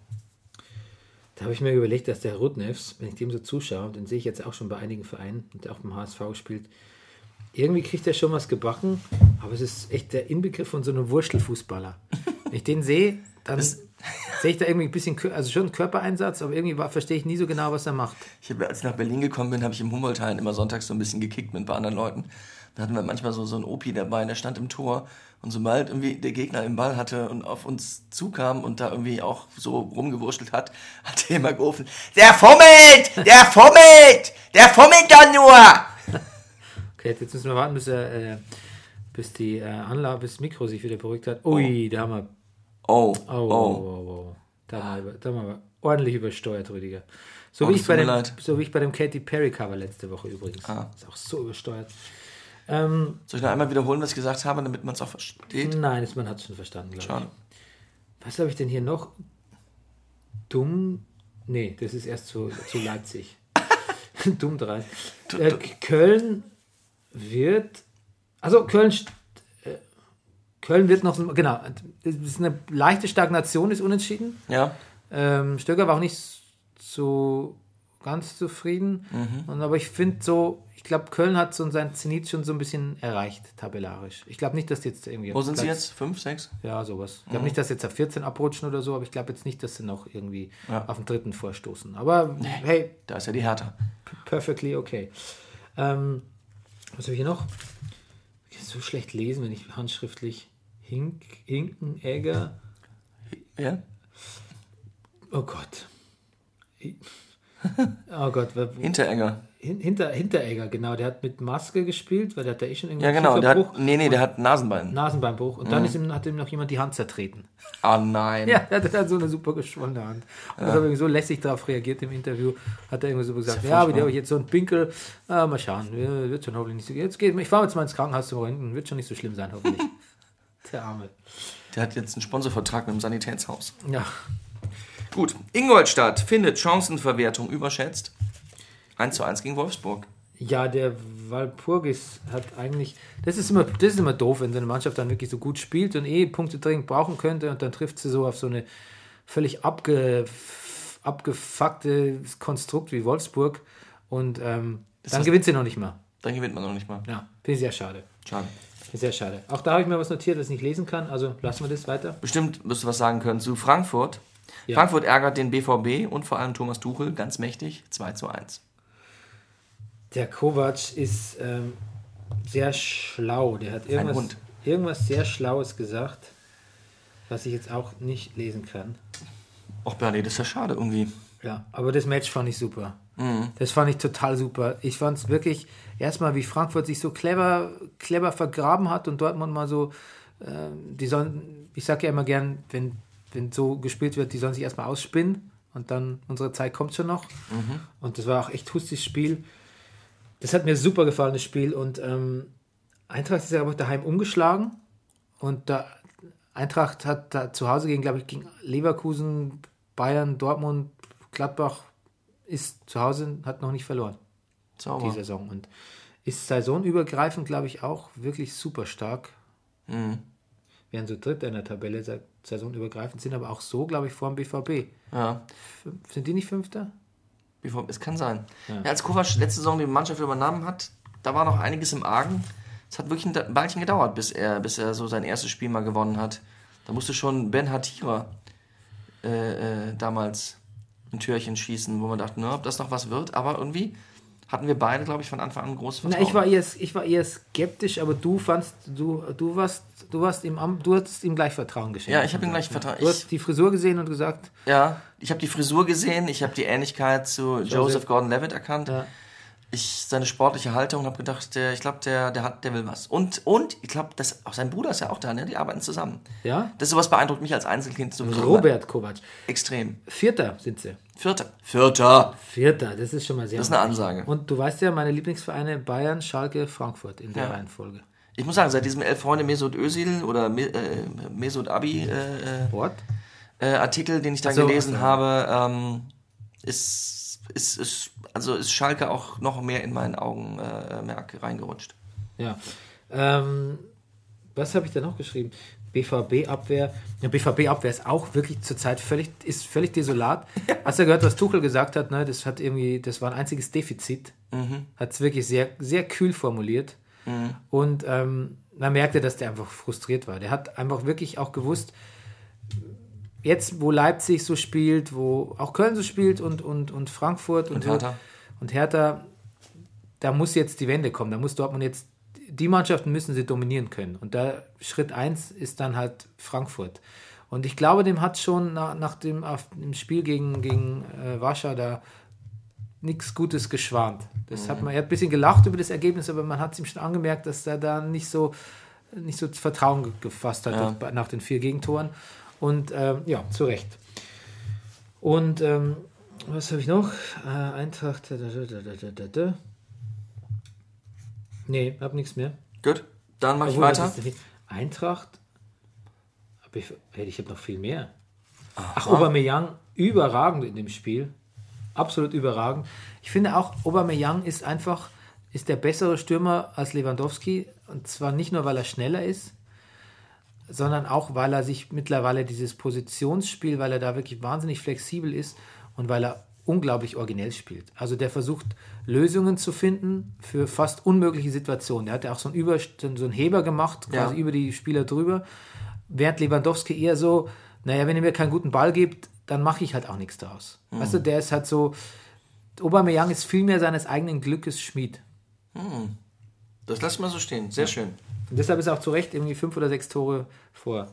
C: Da habe ich mir überlegt, dass der Rudnevs, wenn ich dem so zuschaue, den sehe ich jetzt auch schon bei einigen Vereinen und auch beim HSV spielt, irgendwie kriegt er schon was gebacken, aber es ist echt der Inbegriff von so einem Wurstelfußballer. Wenn ich den sehe, dann sehe ich da irgendwie ein bisschen, also schon Körpereinsatz, aber irgendwie war- verstehe ich nie so genau, was er macht.
A: Ich hab, als ich nach Berlin gekommen bin, habe ich im Humboldt-Hain immer sonntags so ein bisschen gekickt mit ein paar anderen Leuten. Da hatten wir manchmal so, so einen Opi dabei, der stand im Tor und sobald irgendwie der Gegner den Ball hatte und auf uns zukam und da irgendwie auch so rumgewurschtelt hat, hat er immer gerufen, der fummelt, der fummelt, der fummelt doch nur.
C: Okay, jetzt müssen wir warten, bis, er, äh, bis die äh, Anlage, bis das Mikro sich wieder beruhigt hat. Ui, da haben wir
A: Oh,
C: Oh,
A: oh.
C: oh. oh, oh. Da, haben wir, über- da wir ordentlich übersteuert, Rüdiger. So,
A: Oh,
C: wie ich bei dem,
A: leid.
C: so wie ich bei dem Katy Perry Cover letzte Woche übrigens.
A: Ah.
C: Ist auch so übersteuert. Ähm,
A: Soll ich noch einmal wiederholen, was ich gesagt habe, damit man es auch versteht?
C: nein, man hat es schon verstanden, glaube ich. Was habe ich denn hier noch? Dumm? Nee, das ist erst zu, zu Leipzig. Dumm 3. Äh, Köln wird. Also Köln. Köln wird noch. so- Genau. Das ist eine leichte Stagnation, ist unentschieden.
A: Ja,
C: Ähm, Stöger war auch nicht so ganz zufrieden.
A: Mhm.
C: Und, aber ich finde so, ich glaube, Köln hat so sein Zenit schon so ein bisschen erreicht, tabellarisch. Ich glaube nicht, dass die jetzt irgendwie.
A: wo sind sie
C: Platz-
A: jetzt? Fünf, sechs?
C: Ja, sowas. Ich glaube nicht, dass sie jetzt auf 14 abrutschen oder so, aber ich glaube jetzt nicht, dass sie noch irgendwie
A: Ja.
C: auf den dritten vorstoßen. Aber hey,
A: Da ist ja die Hertha.
C: perfectly okay. Ähm, was habe ich hier noch? Ich kann so schlecht lesen, wenn ich handschriftlich Hink, Hinken, Egger.
A: Ja?
C: Oh Gott. Oh Gott,
A: Hinteregger.
C: Hin- Hinter, Hinteregger, genau. Der hat mit Maske gespielt, weil der hat da eh schon irgendwie
A: Ja, genau. Der hat, nee, nee, der hat Nasenbein.
C: Nasenbeinbruch. Und dann ist ihm, hat ihm noch jemand die Hand zertreten.
A: Ah, nein.
C: Ja, der hat so eine super geschwollene Hand. Und ja. hat irgendwie so lässig darauf reagiert im Interview. Hat er irgendwie so gesagt,
A: ja
C: ja, aber der habe ich jetzt so einen Pinkel. Ah, mal schauen, ja, wird schon hoffentlich nicht so. Jetzt geht, ich fahre jetzt mal ins Krankenhaus zum Röntgen, wird schon nicht so schlimm sein, hoffentlich. der Arme.
A: Der hat jetzt einen Sponsorvertrag mit dem Sanitätshaus.
C: Ja,
A: Gut, Ingolstadt findet Chancenverwertung überschätzt. 1 zu 1 gegen Wolfsburg.
C: ja der Walpurgis hat eigentlich. Das ist, immer, das ist immer doof, wenn so eine Mannschaft dann wirklich so gut spielt und eh Punkte dringend brauchen könnte und dann trifft sie so auf so eine völlig abge, abgefucktes Konstrukt wie Wolfsburg und ähm, dann gewinnt sie noch nicht mal.
A: Dann gewinnt man noch nicht mal.
C: Ja, finde ich sehr schade.
A: Schade.
C: Sehr schade. Auch da habe ich mir was notiert, das ich nicht lesen kann. Also lassen wir das weiter.
A: Bestimmt wirst du was sagen können zu Frankfurt.
C: Ja.
A: Frankfurt ärgert den BVB und vor allem Thomas Tuchel ganz mächtig. 2 zu 1.
C: Der Kovac ist ähm, sehr schlau. Der hat irgendwas, irgendwas sehr Schlaues gesagt, was ich jetzt auch nicht lesen kann.
A: Och, Bernie, das ist ja schade irgendwie.
C: Ja, aber das Match fand ich super.
A: Mhm.
C: Das fand ich total super. Ich fand es wirklich erstmal, wie Frankfurt sich so clever, clever vergraben hat und Dortmund mal so, ähm, die sollen, ich sage ja immer gern, wenn, wenn so gespielt wird, die sollen sich erstmal ausspinnen und dann unsere Zeit kommt schon noch. Und das war auch echt hustes Spiel. Das hat mir super gefallen, das Spiel. Und ähm, Eintracht ist ja aber daheim umgeschlagen und da Eintracht hat da zu Hause gegen, glaube ich, gegen Leverkusen, Bayern, Dortmund, Gladbach ist zu Hause, hat noch nicht verloren die
A: Sauber.
C: Saison und ist saisonübergreifend, glaube ich, auch wirklich super stark.
A: Mhm.
C: Wären so Dritter in der Tabelle sa- saisonübergreifend, sind aber auch so, glaube ich, vor dem BVB.
A: Ja.
C: Sind die nicht Fünfter?
A: BVB, es kann sein. Ja. als Kovac letzte Saison die Mannschaft übernommen hat, da war noch einiges im Argen. Es hat wirklich ein Weilchen gedauert, bis er, bis er so sein erstes Spiel mal gewonnen hat. Da musste schon Ben Hatira äh, äh, damals ein Türchen schießen, wo man dachte, na, ob das noch was wird. Aber irgendwie hatten wir beide, glaube ich, von Anfang an groß
C: Na,
A: Vertrauen.
C: ich war eher, ich war eher skeptisch, aber du fandst, du, du warst, du warst ihm, du hattest ihm gleich Vertrauen geschenkt.
A: Ja, ich hab ihm gleich Vertrauen-
C: Du hast die Frisur gesehen und gesagt,
A: ja, ich habe die Frisur gesehen, ich habe die Ähnlichkeit zu Joseph, Gordon-Levitt erkannt.
C: Ja.
A: Ich seine sportliche Haltung habe gedacht, der, ich glaube, der, der hat, der will was. Und und ich glaube, das auch sein Bruder ist ja auch da, ne? Die arbeiten zusammen.
C: ja,
A: Das sowas beeindruckt mich als Einzelkind sowieso
C: Robert Kovac.
A: extrem.
C: Vierter sind sie.
A: Vierter. Vierter.
C: Vierter, das ist schon mal sehr
A: Das ist eine Ansage.
C: Und du weißt ja, meine Lieblingsvereine Bayern, Schalke, Frankfurt in der
A: Ja.
C: Reihenfolge.
A: Ich muss sagen, seit diesem Elf Freunde Mesut Özil oder Me äh, Mesut Abi äh, äh,
C: What?
A: äh, Artikel, den ich da
C: Ach so,
A: gelesen
C: ach so.
A: habe, ähm, ist, ist, ist, also ist Schalke auch noch mehr in meinen Augen äh, Merk reingerutscht.
C: Ja. Ähm, was habe ich da noch geschrieben? BVB-Abwehr. Ja, BVB-Abwehr ist auch wirklich zurzeit völlig, ist völlig desolat. Hast du gehört, was Tuchel gesagt hat? Ne? Das hat irgendwie, das war ein einziges Defizit. Hat es wirklich sehr, sehr kühl formuliert. Und ähm, man merkte, dass der einfach frustriert war. Der hat einfach wirklich auch gewusst, jetzt, wo Leipzig so spielt, wo auch Köln so spielt und, und, und Frankfurt und,
A: Und Hertha.
C: und Hertha, da muss jetzt die Wende kommen. Da muss Dortmund jetzt, die Mannschaften müssen sie dominieren können. Und da Schritt 1 ist dann halt Frankfurt. Und ich glaube, dem hat schon nach, nach dem, auf, dem Spiel gegen, gegen äh, Warschau da nichts Gutes geschwant. Das hat man, er hat ein bisschen gelacht über das Ergebnis, aber man hat es ihm schon angemerkt, dass er da nicht so, nicht so Vertrauen ge- gefasst hat
A: Ja.
C: nach den vier Gegentoren. Und ähm, ja, zu Recht. Und ähm, was habe ich noch? Äh, Eintracht. Da, da, da. Nee, hab nichts mehr.
A: Gut, dann mache ich weiter.
C: Eintracht. Hab ich hey, ich habe noch viel mehr. Ach, Aubameyang überragend in dem Spiel. Absolut überragend. Ich finde auch, Aubameyang ist einfach ist der bessere Stürmer als Lewandowski. Und zwar nicht nur, weil er schneller ist, sondern auch, weil er sich mittlerweile dieses Positionsspiel, weil er da wirklich wahnsinnig flexibel ist und weil er unglaublich originell spielt. Also der versucht Lösungen zu finden für fast unmögliche Situationen. Er hat ja auch so einen, Über so einen Heber gemacht, quasi
A: Ja.
C: über die Spieler drüber. Während Lewandowski eher so, naja, wenn ihr mir keinen guten Ball gebt, dann mache ich halt auch nichts draus. Weißt du, der ist halt so, Aubameyang ist viel mehr seines eigenen Glückes Schmied.
A: Das lassen wir so stehen. Sehr schön.
C: Und deshalb ist er auch zu Recht irgendwie fünf oder sechs Tore vor,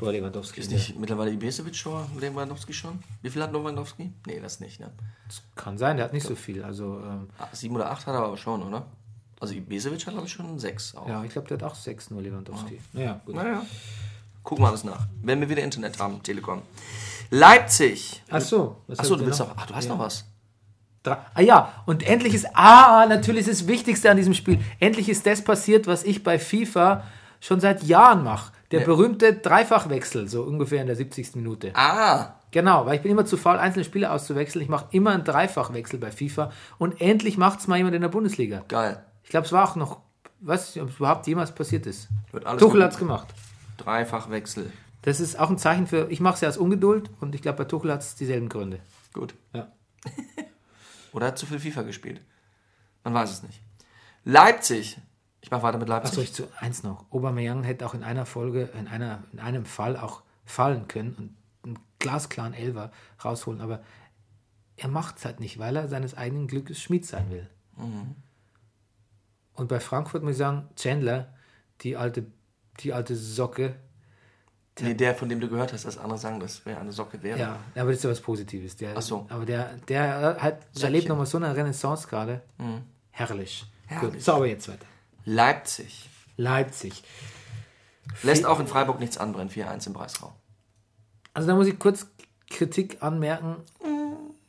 C: vor Lewandowski.
A: Ist nicht mittlerweile Ibisevic schon, Lewandowski schon? Wie viel hat Lewandowski? Nee, das nicht, ne?
C: Kann sein, der hat nicht so viel. Also, ähm,
A: Ah, Sieben oder acht hat er aber schon, oder? Also Ibisevic hat, glaube ich, schon sechs auch.
C: ja, ich glaube, der hat auch sechs nur Lewandowski. Naja, gut.
A: Naja. Gucken wir alles nach. Wenn wir wieder Internet haben, Telekom. Leipzig.
C: Ach so. was
A: Achso,
C: hab
A: du willst noch. Ach, du hast
C: Ja.
A: noch was.
C: Ah ja, und endlich ist, ah, natürlich ist das Wichtigste an diesem Spiel, endlich ist das passiert, was ich bei FIFA schon seit Jahren mache. Der
A: Ja.
C: berühmte Dreifachwechsel, so ungefähr in der 70. Minute.
A: Ah,
C: Genau, weil ich bin immer zu faul, einzelne Spieler auszuwechseln. Ich mache immer einen Dreifachwechsel bei FIFA und endlich macht es mal jemand in der Bundesliga.
A: geil.
C: Ich glaube, es war auch noch, es überhaupt jemals passiert ist. Tuchel hat es gemacht.
A: Dreifachwechsel.
C: Das ist auch ein Zeichen für, ich mache es ja aus Ungeduld und ich glaube, bei Tuchel hat es dieselben Gründe.
A: Gut.
C: Ja.
A: Oder hat zu viel FIFA gespielt. Man weiß es nicht. Leipzig. Ich mache weiter mit Leipzig.
C: Achso, ich zu eins noch. Aubameyang hätte auch in einer Folge, in, einer, in einem Fall auch fallen können und einen glasklaren Elfer rausholen, aber er macht es halt nicht, weil er seines eigenen Glückes Schmied sein will. Und bei Frankfurt muss ich sagen, Chandler, die alte, die alte Socke,
A: nee, der, von dem du gehört hast, dass andere sagen, das wäre eine Socke wäre.
C: ja, aber das ist ja was Positives. Der,
A: Ach so.
C: Aber der, der hat,
A: Söckchen.
C: erlebt nochmal so eine Renaissance gerade. Herrlich.
A: Herrlich.
C: Gut, so, aber jetzt weiter.
A: Leipzig.
C: Leipzig.
A: Lässt auch in Freiburg nichts anbrennen. 4-1 im Breisgau.
C: Also da muss ich kurz Kritik anmerken.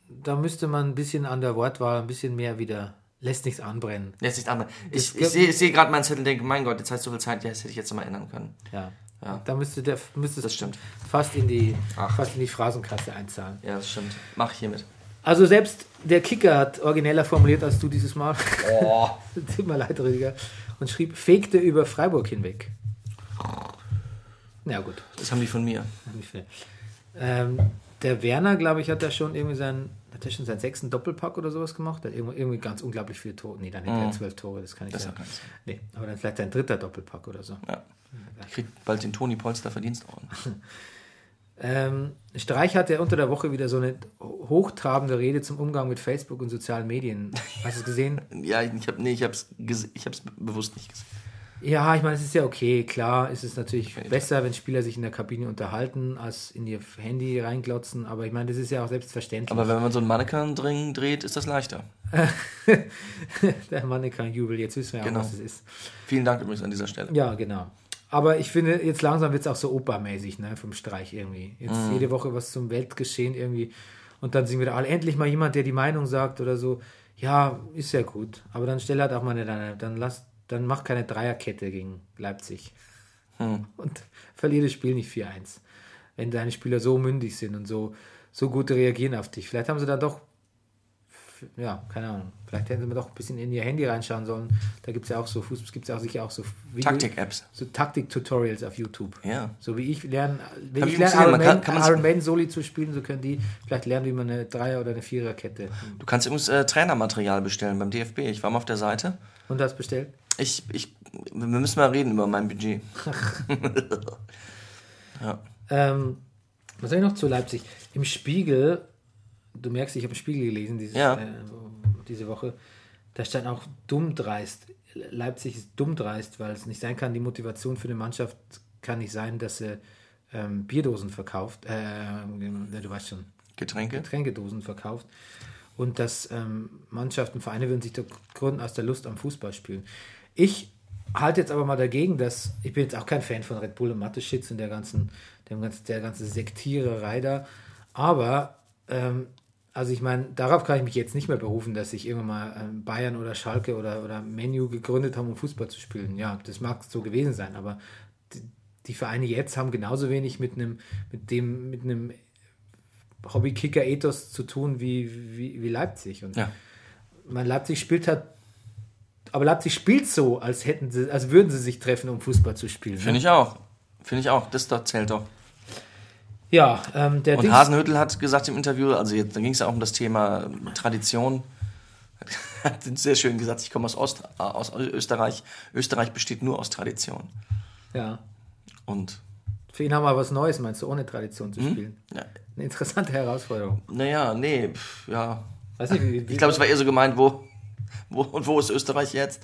C: Da müsste man ein bisschen an der Wortwahl ein bisschen mehr wieder. Lässt nichts anbrennen.
A: Lässt nichts anbrennen. Ich, ich sehe ich sehe gerade meinen Zettel und denke, mein Gott, jetzt hast du so viel Zeit, ja, das hätte ich jetzt noch mal ändern können.
C: Ja.
A: Ja.
C: Da müsste der müsste
A: Das stimmt.
C: fast in die
A: Ach.
C: fast in die Phrasenkasse einzahlen.
A: Ja, das stimmt. Mach ich hiermit.
C: Also selbst der Kicker hat origineller formuliert als du dieses Mal.
A: Oh.
C: Tut mir leid, Rüdiger. Und schrieb, fegte über Freiburg hinweg. Na gut.
A: Das haben die von mir.
C: Ähm, der Werner, glaube ich, hat da schon irgendwie seinen, hat er schon seinen sechsten Doppelpack oder sowas gemacht. Hat irgendwie, irgendwie ganz unglaublich viele Tore. Nee, dann hätte er zwölf Tore, das kann ich
A: Mhm. Das
C: sagen. Nee, aber dann vielleicht sein dritter Doppelpack oder so.
A: Ja. Ich krieg bald den Toni Polster Verdienstorden.
C: Ähm, Streich hatte unter der Woche wieder so eine hochtrabende Rede zum Umgang mit Facebook und sozialen Medien. Hast du es gesehen?
A: Ja, ich habe nee, ich hab's ich hab's bewusst nicht gesehen.
C: Ja, ich meine, es ist ja okay. Klar ist es natürlich
A: Okay.
C: besser, wenn Spieler sich in der Kabine unterhalten, als in ihr Handy reinglotzen. Aber ich meine, das ist ja auch selbstverständlich.
A: Aber wenn man so einen Mannequin drin dreht, ist das leichter.
C: der Mannequin-Jubel, jetzt wissen wir ja
A: Genau.
C: auch, was es ist.
A: Vielen Dank übrigens an dieser Stelle.
C: Ja, genau. Aber ich finde, jetzt langsam wird es auch so opermäßig, ne, vom Streich irgendwie. Jetzt
A: Mhm.
C: jede Woche was zum Weltgeschehen irgendwie. Und dann sind wieder alle, endlich mal jemand, der die Meinung sagt oder so. Ja, ist ja gut. Aber dann stell halt auch mal eine, dann lass dann mach keine Dreierkette gegen Leipzig.
A: Hm.
C: Und verliere das Spiel nicht 4-1. Wenn deine Spieler so mündig sind und so, so gut reagieren auf dich. Vielleicht haben sie dann doch, ja, keine Ahnung, vielleicht hätten sie doch ein bisschen in ihr Handy reinschauen sollen. Da gibt es ja auch so, Fußball gibt es ja auch sicher auch so
A: Taktik-Apps.
C: So Taktik-Tutorials auf YouTube.
A: Ja.
C: So wie ich lerne, wenn
A: Kann
C: ich
A: ich
C: lerne Iron
A: man kann-
C: Iron Man Soli zu spielen, so können die vielleicht lernen, wie man eine Dreier- oder eine Viererkette.
A: Du kannst übrigens äh, Trainermaterial bestellen beim DFB. Ich war mal auf der Seite.
C: Und das bestellt?
A: Ich, ich, wir müssen mal reden über mein Budget. ja.
C: Ähm, was soll ich noch zu Leipzig? Im Spiegel, du merkst, ich habe im Spiegel gelesen dieses,
A: Ja.
C: äh, diese Woche, da stand auch dumm dreist. Leipzig ist dumm dreist, weil es nicht sein kann, die Motivation für eine Mannschaft kann nicht sein, dass sie ähm, Bierdosen verkauft, äh, du weißt schon,
A: Getränke.
C: Getränkedosen verkauft und dass ähm, Mannschaften, Vereine würden sich da gründen aus der Lust am Fußball spielen. Ich halte jetzt aber mal dagegen, dass ich bin jetzt auch kein Fan von Red Bull und Mathe-Shits und der ganzen, dem ganzen, der ganzen Sektiererei da, aber ähm, also ich meine, darauf kann ich mich jetzt nicht mehr berufen, dass sich irgendwann mal ähm, Bayern oder Schalke oder, oder Menu gegründet haben, um Fußball zu spielen. Ja, das mag so gewesen sein, aber die, die Vereine jetzt haben genauso wenig mit einem, mit dem, mit einem Hobby-Kicker-Ethos zu tun wie, wie, wie Leipzig. Und
A: Ja.
C: mein Leipzig spielt halt, aber Leipzig spielt so, als hätten sie, als würden sie sich treffen, um Fußball zu spielen.
A: Finde ich auch. Finde ich auch. Das doch zählt doch.
C: Ja, ähm, der
A: Und
C: Dings-
A: Hasenhüttel hat gesagt im Interview, also jetzt, da ging es ja auch um das Thema ähm, Tradition. Hat sehr schön gesagt, ich komme aus, Ost, äh, aus Österreich. Österreich besteht nur aus Tradition.
C: ja.
A: Und
C: Für ihn haben wir was Neues, meinst du, ohne Tradition
A: Hm?
C: zu spielen.
A: ja,
C: Eine interessante Herausforderung.
A: naja, nee, pf, ja.
C: Weiß nicht, wie, wie,
A: Ich glaube, es war eher so gemeint, wo, wo und wo ist Österreich jetzt?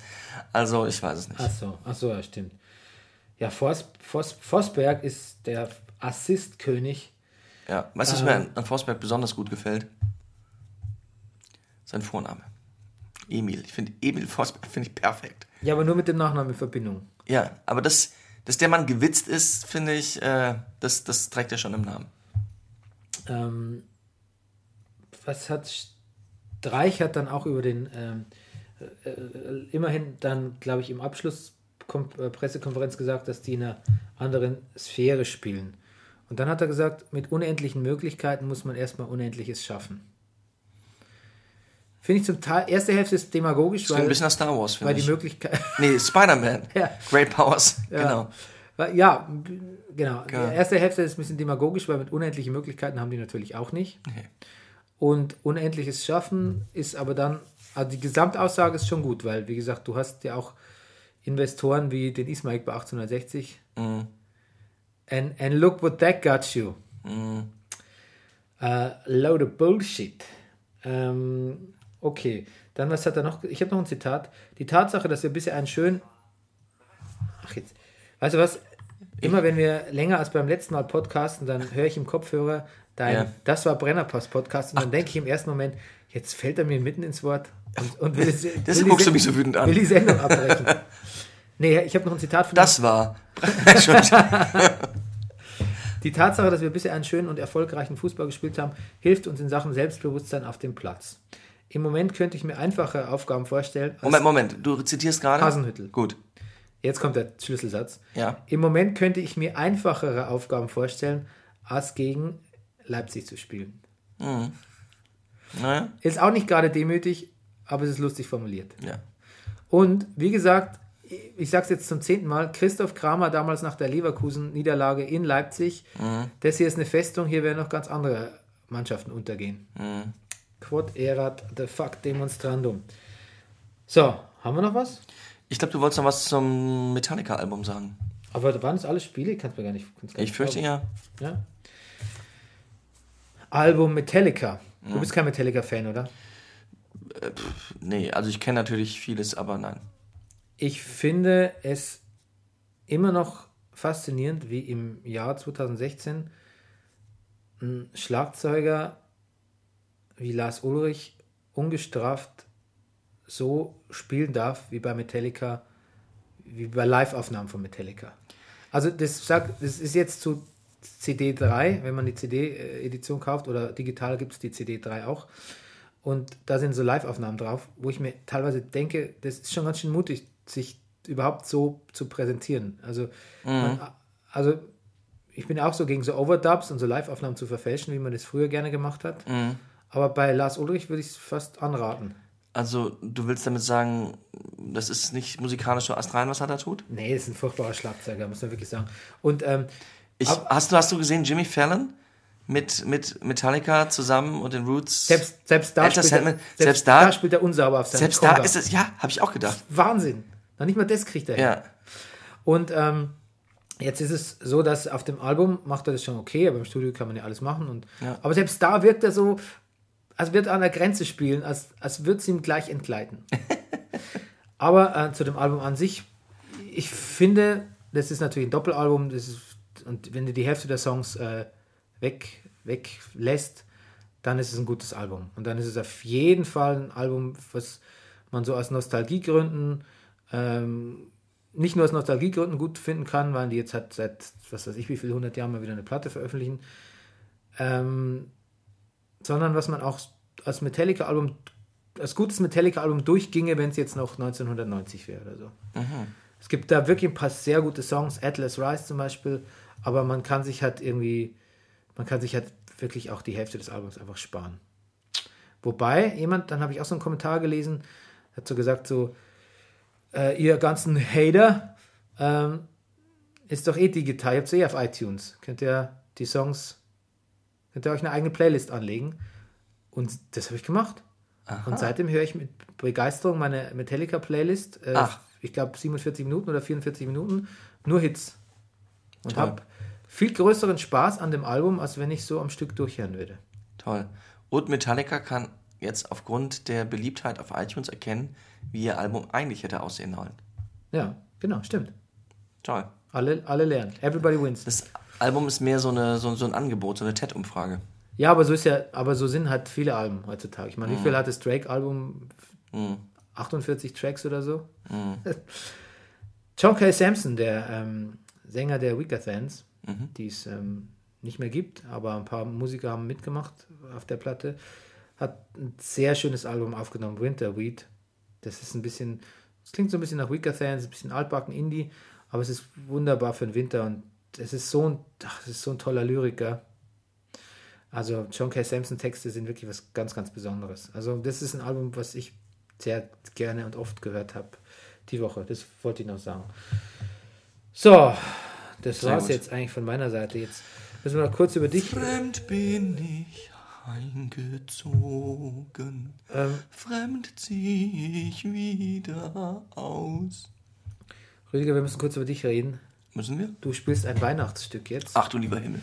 A: Also, ich weiß es nicht.
C: Ach so, ach so, ja, stimmt. Ja, Vos, Vos, Vosberg ist der Assistkönig.
A: Ja, weißt du, was
C: Ähm.
A: mir an- an Forsberg besonders gut gefällt? Sein Vorname. Emil. Ich finde Emil Forsberg finde ich perfekt.
C: Ja, aber nur mit dem Nachnamen in Verbindung.
A: Ja, aber das, dass der Mann gewitzt ist, finde ich, äh, das, das trägt er schon im Namen.
C: Ähm, was hat Streich hat dann auch über den ähm, äh, äh, immerhin dann, glaube ich, im Abschluss äh, Pressekonferenz gesagt, dass die in einer anderen Sphäre spielen. Und dann hat er gesagt, mit unendlichen Möglichkeiten muss man erstmal Unendliches schaffen. Finde ich zum Teil, erste Hälfte ist demagogisch,
A: Das klingt ein
C: weil,
A: bisschen nach Star Wars,
C: weil
A: finde
C: die
A: ich.
C: Möglichkeit,
A: Nee, Spider-Man.
C: Ja.
A: Great Powers.
C: Ja.
A: Genau.
C: Weil- Ja, genau.
A: Ja.
C: Die erste Hälfte ist ein bisschen demagogisch, weil mit unendlichen Möglichkeiten haben die natürlich auch nicht.
A: Nee.
C: Und unendliches Schaffen ist aber dann, also die Gesamtaussage ist schon gut, weil, wie gesagt, du hast ja auch Investoren wie den Ismail bei 1860.
A: Mhm.
C: And, and look what that got you.
A: Mhm.
C: Uh, load of bullshit. Ähm, okay, dann was hat er noch? Ich habe noch ein Zitat. Die Tatsache, dass wir bisher einen schönen. Ach jetzt. Weißt du was? Immer wenn wir länger als beim letzten Mal podcasten, dann höre ich im Kopfhörer dein,
A: Ja.
C: das war Brennerpass Podcast und dann denke ich im ersten Moment, jetzt fällt er mir mitten ins Wort und, und will, es- will
A: guckst du mich so wütend an.
C: Will die Sendung abbrechen. nee, ich habe noch ein Zitat von
A: Das war.
C: Die Tatsache, dass wir bisher einen schönen und erfolgreichen Fußball gespielt haben, hilft uns in Sachen Selbstbewusstsein auf dem Platz. Im Moment könnte ich mir einfache Aufgaben vorstellen. als-
A: Moment, Moment. Du zitierst gerade?
C: Hasenhüttl.
A: Gut.
C: Jetzt kommt der Schlüsselsatz.
A: Ja.
C: Im Moment könnte ich mir einfachere Aufgaben vorstellen, als gegen Leipzig zu spielen.
A: Naja.
C: Ist auch nicht gerade demütig, aber es ist lustig formuliert.
A: Ja.
C: Und wie gesagt, ich sage es jetzt zum zehnten Mal, Christoph Kramer damals nach der Leverkusen-Niederlage in Leipzig, das hier ist eine Festung, hier werden noch ganz andere Mannschaften untergehen. Quod erat the fuck demonstrandum. So, haben wir noch was?
A: Ich glaube, du wolltest noch was zum Metallica-Album sagen.
C: Aber waren es alle Spiele? Ich kann es mir gar nicht. gar
A: Ich
C: nicht
A: fürchte
C: glauben.
A: ja.
C: Ja. Album Metallica. Du bist kein Metallica-Fan, oder?
A: Nee, also ich kenne natürlich vieles, aber nein.
C: Ich finde es immer noch faszinierend, wie im Jahr 2016 ein Schlagzeuger wie Lars Ulrich ungestraft so spielen darf wie bei Metallica, wie bei Live-Aufnahmen von Metallica. Also das, sagt, das ist jetzt zu CD3, wenn man die CD-Edition kauft oder digital gibt es die CD3 auch. Und da sind so Live-Aufnahmen drauf, wo ich mir teilweise denke, das ist schon ganz schön mutig, sich überhaupt so zu präsentieren. Also, man, also ich bin auch so gegen so Overdubs und so Live-Aufnahmen zu verfälschen, wie man das früher gerne gemacht hat. Aber bei Lars Ulrich würde ich es fast anraten.
A: Also, du willst damit sagen, das ist nicht musikalisch so astrein, was er da tut?
C: Nee, das ist ein furchtbarer Schlagzeuger, muss man wirklich sagen. Und ähm,
A: Ich, hast, du, hast du gesehen, Jimmy Fallon mit, mit Metallica zusammen und den Roots?
C: selbst, selbst, da, spielt er, selbst,
A: selbst
C: da,
A: da-
C: spielt er unsauber auf seinem
A: Selbst da
C: Conga.
A: ist es, ja, habe ich auch gedacht.
C: Wahnsinn. Noch nicht mal das kriegt er hin.
A: Ja.
C: Und ähm, jetzt ist es so, dass auf dem Album macht er das schon okay, aber im Studio kann man ja alles machen. Und,
A: Ja.
C: Aber selbst da wirkt er so, als wird er an der Grenze spielen, als, als würde es ihm gleich entgleiten. aber äh, zu dem Album an sich, ich finde, das ist natürlich ein Doppelalbum, das ist, und wenn du die Hälfte der Songs äh, weg, weglässt, dann ist es ein gutes Album. Und dann ist es auf jeden Fall ein Album, was man so aus Nostalgiegründen ähm, nicht nur aus Nostalgiegründen gut finden kann, weil die jetzt hat seit, was weiß ich, wie viel, 100 Jahren mal wieder eine Platte veröffentlichen, ähm, sondern was man auch als Metallica-Album, als gutes Metallica-Album durchginge, wenn es jetzt noch 1990 wäre oder so. Es gibt da wirklich ein paar sehr gute Songs, Atlas Rise zum Beispiel, aber man kann sich halt irgendwie, man kann sich halt wirklich auch die Hälfte des Albums einfach sparen. Wobei jemand, dann habe ich auch so einen Kommentar gelesen, hat so gesagt, so, äh, ihr ganzen Hater, ähm, ist doch eh digital, ihr habt eh auf iTunes. Könnt ihr die Songs, könnt ihr euch eine eigene Playlist anlegen. Und das habe ich gemacht. Und seitdem höre ich mit Begeisterung meine Metallica-Playlist. Äh,
A: Ach.
C: Ich glaube 47 Minuten oder 44 Minuten, nur Hits. Und habe viel größeren Spaß an dem Album, als wenn ich so am Stück durchhören würde.
A: Toll. Und Metallica kann jetzt aufgrund der Beliebtheit auf iTunes erkennen, wie ihr Album eigentlich hätte aussehen sollen.
C: Ja, genau, stimmt.
A: Toll.
C: Alle, alle lernen. Everybody wins.
A: Das Album ist mehr so, eine, so, so ein Angebot, so eine TED-Umfrage.
C: Ja, aber so ist ja, aber so sind halt viele Alben heutzutage. Ich meine, wie viel hat das Drake-Album? 48 Tracks oder so? John K. Sampson, der ähm, Sänger der Weaker Thans, die es ähm, nicht mehr gibt, aber ein paar Musiker haben mitgemacht auf der Platte, hat ein sehr schönes Album aufgenommen, Winterweed. Das ist ein bisschen, es klingt so ein bisschen nach Weaker Thans, ein bisschen altbacken Indie, aber es ist wunderbar für den Winter und es ist so ein, ach, es ist so ein toller Lyriker. Also John K. Sampson Texte sind wirklich was ganz, ganz Besonderes. Also das ist ein Album, was ich sehr gerne und oft gehört habe die Woche. Das wollte ich noch sagen. So, das war's
A: gut.
C: jetzt eigentlich von meiner Seite. Jetzt müssen wir noch kurz über dich.
A: Fremd bin ich eingezogen,
C: Ähm,
A: fremd zieh ich wieder aus.
C: Rüdiger, wir müssen kurz über dich reden.
A: Müssen wir?
C: Du spielst ein Weihnachtsstück jetzt.
A: Ach du lieber Himmel.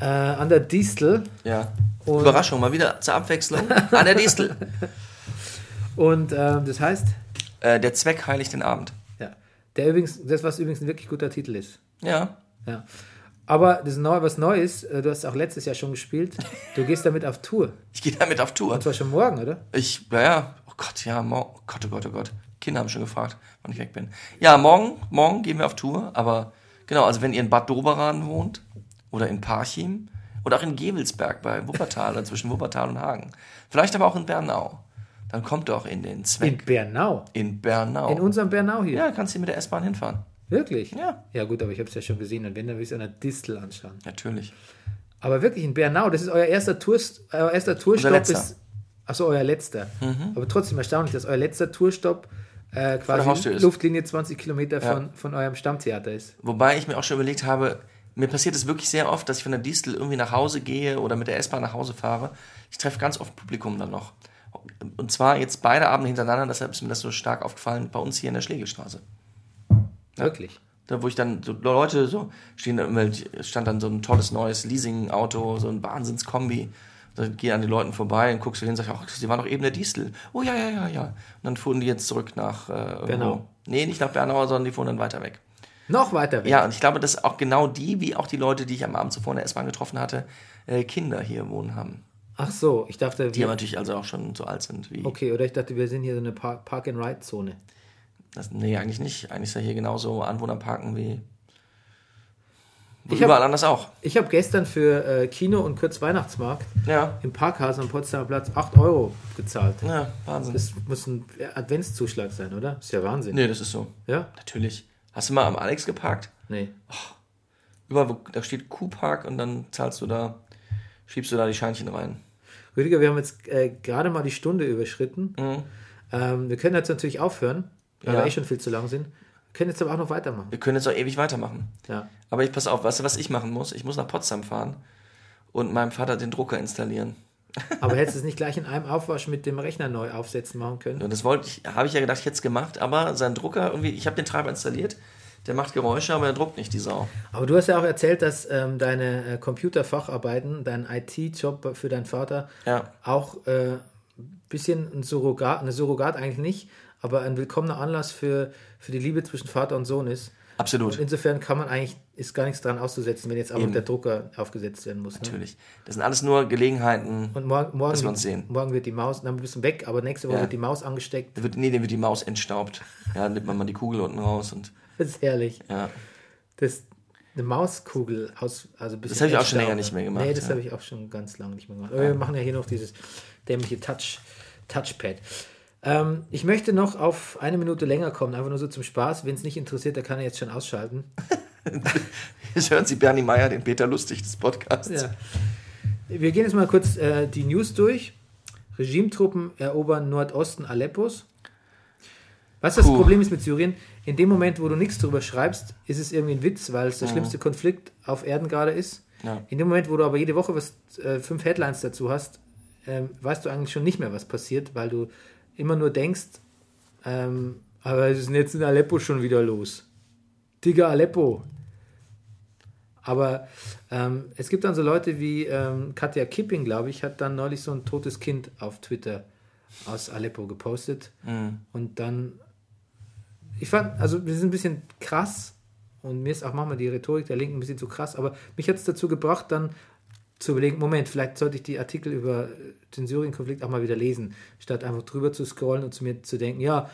C: Äh, an der Distel.
A: Ja. Überraschung, mal wieder zur Abwechslung. An der Distel.
C: Und ähm, das heißt,
A: Äh, der Zweck heiligt den Abend.
C: ja, der übrigens, das was übrigens ein wirklich guter Titel ist.
A: Ja.
C: Ja. Aber das Neu, was neu ist, äh, du hast auch letztes Jahr schon gespielt, du gehst damit auf Tour.
A: Ich gehe damit auf Tour.
C: Und zwar schon morgen, oder?
A: Ich, ja, ja, oh Gott, ja, morgen, oh Gott, oh Gott, oh Gott. Kinder haben schon gefragt, wann ich weg bin. Ja, morgen, morgen gehen wir auf Tour, aber genau, also wenn ihr in Bad Doberan wohnt oder in Parchim oder auch in Gevelsberg bei Wuppertal oder zwischen Wuppertal und Hagen, vielleicht aber auch in Bernau, dann kommt doch in den
C: In
A: Zweck
C: Bernau.
A: in, Bernau.
C: In unserem Bernau hier.
A: ja, kannst du mit der S-Bahn hinfahren.
C: Wirklich?
A: Ja.
C: Ja, gut, aber ich habe es ja schon gesehen. Und wenn, dann will ich es an der Distel anschauen.
A: Natürlich.
C: Aber wirklich in Bernau, das ist euer erster, Tour, euer erster Tourstopp.
A: letzter. Mhm.
C: Ist, achso, euer letzter. Aber trotzdem erstaunlich, dass euer letzter Tourstopp äh, quasi. Luftlinie 20 Kilometer von, von eurem Stammtheater ist.
A: Wobei ich mir auch schon überlegt habe, mir passiert es wirklich sehr oft, dass ich von der Distel irgendwie nach Hause gehe oder mit der S-Bahn nach Hause fahre. Ich treffe ganz oft Publikum dann noch. Und zwar jetzt beide Abende hintereinander, deshalb ist mir das so stark aufgefallen, bei uns hier in der Schlegelstraße.
C: Wirklich.
A: Da, wo ich dann so Leute so stehen, stand dann so ein tolles neues Leasing-Auto, so ein Wahnsinnskombi. Da gehe an den Leuten vorbei und guckst du hin und sagst, ach, sie waren doch eben der Diesel. Oh ja, ja, ja, ja. Und dann fuhren die jetzt zurück nach äh.
C: Bernau.
A: Nee, nicht nach Bernau, sondern die fuhren dann weiter weg.
C: Noch weiter weg.
A: Ja, und ich glaube, dass auch genau die, wie auch die Leute, die ich am Abend zuvor in der S-Bahn getroffen hatte, äh, Kinder hier wohnen haben.
C: Ach so, ich dachte,
A: Die aber natürlich also auch schon so alt sind wie.
C: okay, oder ich dachte, wir sind hier so eine Park- Park-and-Ride-Zone.
A: Das, nee, eigentlich nicht. Eigentlich ist ja hier genauso Anwohner parken wie
C: Ich
A: Überall
C: hab-
A: anders auch.
C: Ich habe gestern für äh, Kino und kurz Weihnachtsmarkt
A: Ja.
C: im Parkhaus am Potsdamer Platz 8 Euro gezahlt.
A: Ja, Wahnsinn.
C: Das muss ein Adventszuschlag sein, oder? Ist ja Wahnsinn.
A: nee, das ist so.
C: Ja?
A: Natürlich. Hast du mal am Alex geparkt?
C: Nee.
A: Überall, wo, da steht Q-Park und dann zahlst du da, schiebst du da die Scheinchen rein.
C: Rüdiger, wir haben jetzt äh, gerade mal die Stunde überschritten.
A: Mhm.
C: Ähm, wir können jetzt natürlich aufhören, weil
A: Ja.
C: wir eh schon viel zu lang sind. Wir können jetzt aber auch noch weitermachen.
A: Wir können jetzt auch ewig weitermachen.
C: Ja.
A: Aber ich pass auf, weißt du, was ich machen muss? Ich muss nach Potsdam fahren und meinem Vater den Drucker installieren.
C: Aber hättest du es nicht gleich in einem Aufwasch mit dem Rechner neu aufsetzen machen können?
A: Und das wollte ich, habe ich ja gedacht, ich hätte es gemacht, aber sein Drucker irgendwie, ich habe den Treiber installiert, der macht Geräusche, aber er druckt nicht die Sau.
C: Aber du hast ja auch erzählt, dass ähm, deine äh, Computerfacharbeiten, dein IT-Job für deinen Vater
A: Ja.
C: auch ein äh, bisschen ein Surrogat, eine Surrogat eigentlich nicht, aber ein willkommener Anlass für, für die Liebe zwischen Vater und Sohn ist.
A: Absolut.
C: Und insofern kann man eigentlich, ist gar nichts dran auszusetzen, wenn jetzt auch der Drucker aufgesetzt werden muss. Ne?
A: Natürlich. Das sind alles nur Gelegenheiten.
C: Und morgen, morgen,
A: Dass wir uns sehen.
C: morgen wird die Maus, dann bist du weg, aber nächste Woche
A: Ja.
C: wird die Maus angesteckt.
A: Da wird, nee, dem wird die Maus entstaubt. Ja, dann nimmt man mal die Kugel unten raus und
C: Das ist herrlich.
A: ja.
C: Das, eine Mauskugel aus, also ein
A: Das habe ich auch schon länger nicht mehr gemacht,
C: Nee, das
A: ja.
C: habe ich auch schon ganz lange nicht mehr gemacht. Aber wir machen ja hier noch dieses dämliche Touch, Touchpad. Ähm, ich möchte noch auf eine Minute länger kommen, einfach nur so zum Spaß. Wenn es nicht interessiert, der kann er jetzt schon ausschalten.
A: Jetzt hören Sie Bernie Meyer, den Peter Lustig des Podcasts.
C: Ja. Wir gehen jetzt mal kurz äh, die News durch. Regimetruppen erobern Nordosten Aleppos. Was das
A: Puh.
C: Problem ist mit Syrien? In dem Moment, wo du nichts drüber schreibst, ist es irgendwie ein Witz, weil es der schlimmste Konflikt auf Erden gerade ist.
A: Ja.
C: In dem Moment, wo du aber jede Woche was, äh, fünf Headlines dazu hast, ähm, weißt du eigentlich schon nicht mehr, was passiert, weil du immer nur denkst, ähm, aber es ist jetzt in Aleppo schon wieder los. Digga, Aleppo. Aber ähm, es gibt dann so Leute wie ähm, Katja Kipping, glaube ich, hat dann neulich so ein totes Kind auf Twitter aus Aleppo gepostet. Und dann, ich fand, also das ist ein bisschen krass und mir ist auch manchmal die Rhetorik der Linken ein bisschen zu krass, aber mich hat es dazu gebracht, dann zu überlegen, Moment, vielleicht sollte ich die Artikel über den Syrien-Konflikt auch mal wieder lesen, statt einfach drüber zu scrollen und zu mir zu denken, ja,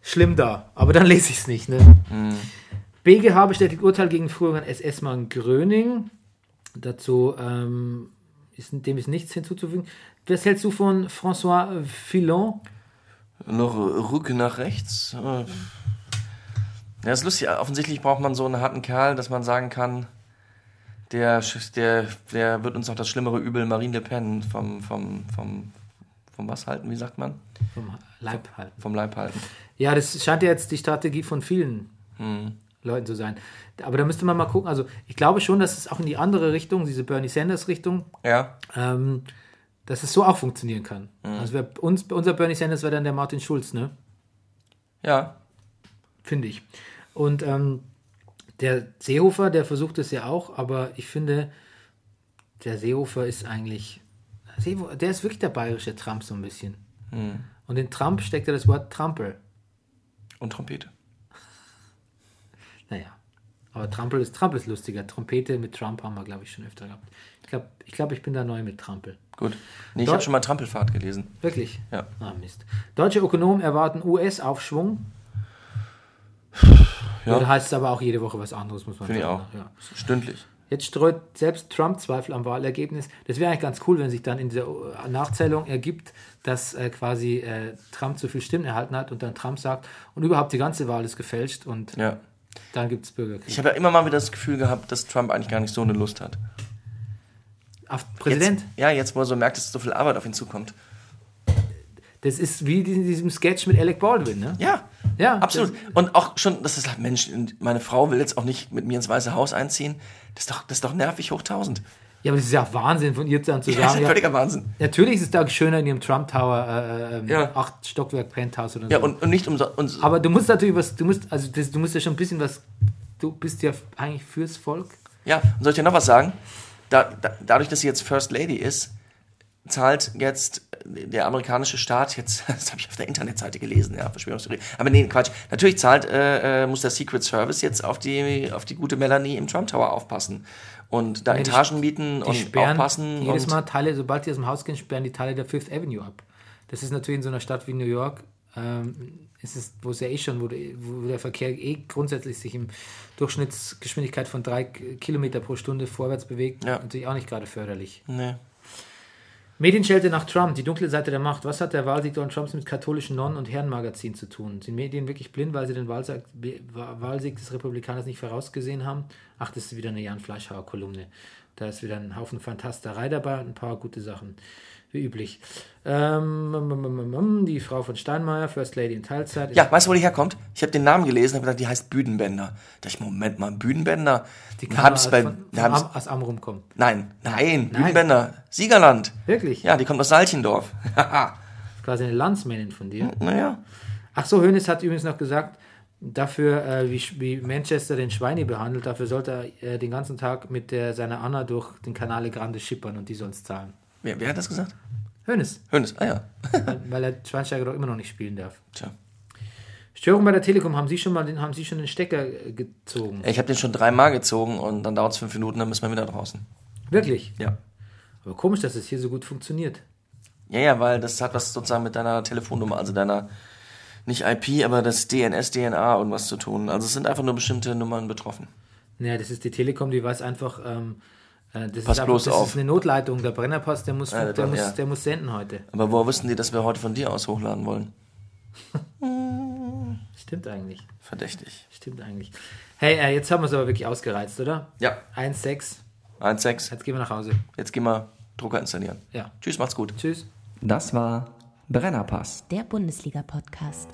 C: schlimm da, aber dann lese ich es nicht. Ne? BGH bestätigt Urteil gegen früheren SS-Mann Gröning. Dazu ähm, ist, dem ist nichts hinzuzufügen. Was hältst du von François Fillon?
A: Noch Rück nach rechts. Äh. Ja, ist lustig. Offensichtlich braucht man so einen harten Kerl, dass man sagen kann, der, der, der wird uns noch das schlimmere Übel Marine Le Pen vom, vom, vom, vom was halten, wie sagt man?
C: Vom Leib halten.
A: Vom Leib halten.
C: Ja, das scheint ja jetzt die Strategie von vielen
A: Hm.
C: Leuten zu sein. Aber da müsste man mal gucken. Also ich glaube schon, dass es auch in die andere Richtung, diese Bernie Sanders Richtung,
A: Ja,
C: ähm, dass es so auch funktionieren kann.
A: Mhm.
C: Also wer, uns, unser Bernie Sanders wäre dann der Martin Schulz, ne?
A: ja.
C: Finde ich. Und ähm, der Seehofer, der versucht es ja auch, aber ich finde, der Seehofer ist eigentlich, der ist wirklich der bayerische Trump so ein bisschen.
A: Hm.
C: Und in Trump steckt ja das Wort Trampel.
A: Und Trompete.
C: Naja. Aber Trampel ist, Trampel ist lustiger. Trompete mit Trump haben wir, glaube ich, schon öfter gehabt. Ich glaube, ich, glaub, ich bin da neu mit Trampel.
A: Gut. Nee, ich habe schon mal Trampelfahrt gelesen.
C: Wirklich?
A: Ja.
C: Ah, Mist. Deutsche Ökonomen erwarten US-Aufschwung.
A: Ja.
C: Oder heißt es aber auch jede Woche was anderes, muss man
A: Finde ich
C: sagen.
A: auch.
C: Ja.
A: Stündlich.
C: Jetzt streut selbst Trump Zweifel am Wahlergebnis. Das wäre eigentlich ganz cool, wenn sich dann in dieser äh, Nachzählung ergibt, dass äh, quasi äh, Trump zu viel Stimmen erhalten hat und dann Trump sagt, und überhaupt die ganze Wahl ist gefälscht und
A: Ja.
C: dann gibt es Bürgerkrieg.
A: Ich habe ja immer mal wieder das Gefühl gehabt, dass Trump eigentlich gar nicht so eine Lust hat.
C: Auf Präsident,
A: Jetzt, ja, jetzt, wo er so merkt, dass so viel Arbeit auf ihn zukommt.
C: das ist wie in diesem Sketch mit Alec Baldwin, ne?
A: Ja,
C: Ja,
A: absolut. Und auch schon, das ist halt, Mensch, meine Frau will jetzt auch nicht mit mir ins Weiße Haus einziehen. Das ist doch, das ist doch nervig hoch 1000.
C: Ja, aber das ist ja Wahnsinn von ihr dann zu
A: Ja, das ist
C: sagen.
A: ein
C: Ja,
A: völliger Wahnsinn.
C: natürlich ist es da schöner in ihrem Trump Tower, äh, äh,
A: Ja.
C: acht Stockwerk Penthouse oder so.
A: Ja, und, und nicht umsonst.
C: aber du musst natürlich was, du musst, also das, du musst ja schon ein bisschen was, du bist ja eigentlich fürs Volk.
A: Ja, und soll ich dir noch was sagen? Da, da, dadurch, dass sie jetzt First Lady ist, zahlt jetzt der amerikanische Staat, jetzt, das habe ich auf der Internetseite gelesen, ja, Verschwörungstheorie. Aber nee, Quatsch. Natürlich zahlt, äh, äh, muss der Secret Service jetzt auf die, auf die gute Melanie im Trump Tower aufpassen. Und da
C: Ja, die-
A: Etagen mieten
C: Die
A: und
C: sperren
A: aufpassen.
C: jedes Mal Teile, sobald die aus dem Haus gehen, sperren die Teile der Fifth Avenue ab. Das ist natürlich in so einer Stadt wie New York ähm, ist es, wo es ja eh schon, wo, der- wo der Verkehr eh grundsätzlich sich im Durchschnittsgeschwindigkeit von drei Kilometer pro Stunde vorwärts bewegt,
A: Ja.
C: natürlich auch nicht gerade förderlich.
A: Nee.
C: Medienschelte nach Trump, die dunkle Seite der Macht. Was hat der Wahlsieg Donald Trumps mit katholischen Nonnen- und Herrenmagazinen zu tun? Sind Medien wirklich blind, weil sie den Wahlsieg, Wahlsieg des Republikaners nicht vorausgesehen haben? Ach, das ist wieder eine Jan Fleischhauer-Kolumne. Da ist wieder ein Haufen Fantasterei dabei und ein paar gute Sachen, wie üblich. Ähm, mm, mm, mm, die Frau von Steinmeier, First Lady in Teilzeit.
A: Ja, weißt du, wo die herkommt? Ich habe den Namen gelesen und habe gedacht, die heißt Büdenbender. Da dachte ich, Moment mal, Büdenbender?
C: die kann aus-
A: bei,
C: von,
A: da
C: von Am, aus Amrum kommen.
A: nein, nein,
C: Nein.
A: Büdenbender. Siegerland.
C: Wirklich?
A: Ja, die kommt aus Salchendorf.
C: Quasi eine Landsmännin von dir.
A: naja.
C: Ach so, Hönes hat übrigens noch gesagt, dafür, äh, wie, wie Manchester den Schweini behandelt, dafür sollte er äh, den ganzen Tag mit der, seiner Anna durch den Canale Grande schippern und die sonst zahlen.
A: Wer, wer hat das gesagt?
C: Hönes,
A: Hönes. Ah ja.
C: weil, weil er Schweinsteiger doch immer noch nicht spielen darf.
A: Tja.
C: Störung bei der Telekom, haben Sie schon mal den, haben Sie schon den Stecker äh, gezogen?
A: Ich habe den schon dreimal gezogen und dann dauert es fünf Minuten, dann müssen wir wieder draußen.
C: Wirklich?
A: Ja.
C: Aber komisch, dass es hier so gut funktioniert.
A: Ja, ja, weil das hat was sozusagen mit deiner Telefonnummer, also deiner, nicht IP, aber das DNS, DNA und was zu tun. Also es sind einfach nur bestimmte Nummern betroffen.
C: Naja, das ist die Telekom, die weiß einfach, ähm, äh, das,
A: Pass
C: ist, einfach,
A: bloß
C: das
A: auf.
C: ist eine Notleitung. Der Brennerpass, der muss,
A: Ja,
C: der,
A: doch,
C: muss,
A: ja.
C: der muss senden heute.
A: Aber woher wussten die, dass wir heute von dir aus hochladen wollen?
C: Stimmt eigentlich.
A: Verdächtig.
C: Stimmt eigentlich. Hey, äh, jetzt haben wir es aber wirklich ausgereizt, oder?
A: Ja,
C: 1,6.
A: 1,6.
C: Jetzt gehen wir nach Hause.
A: Jetzt gehen wir Drucker installieren.
C: Ja.
A: Tschüss, macht's gut.
C: Tschüss.
B: Das war Brennerpass.
D: Der Bundesliga-Podcast.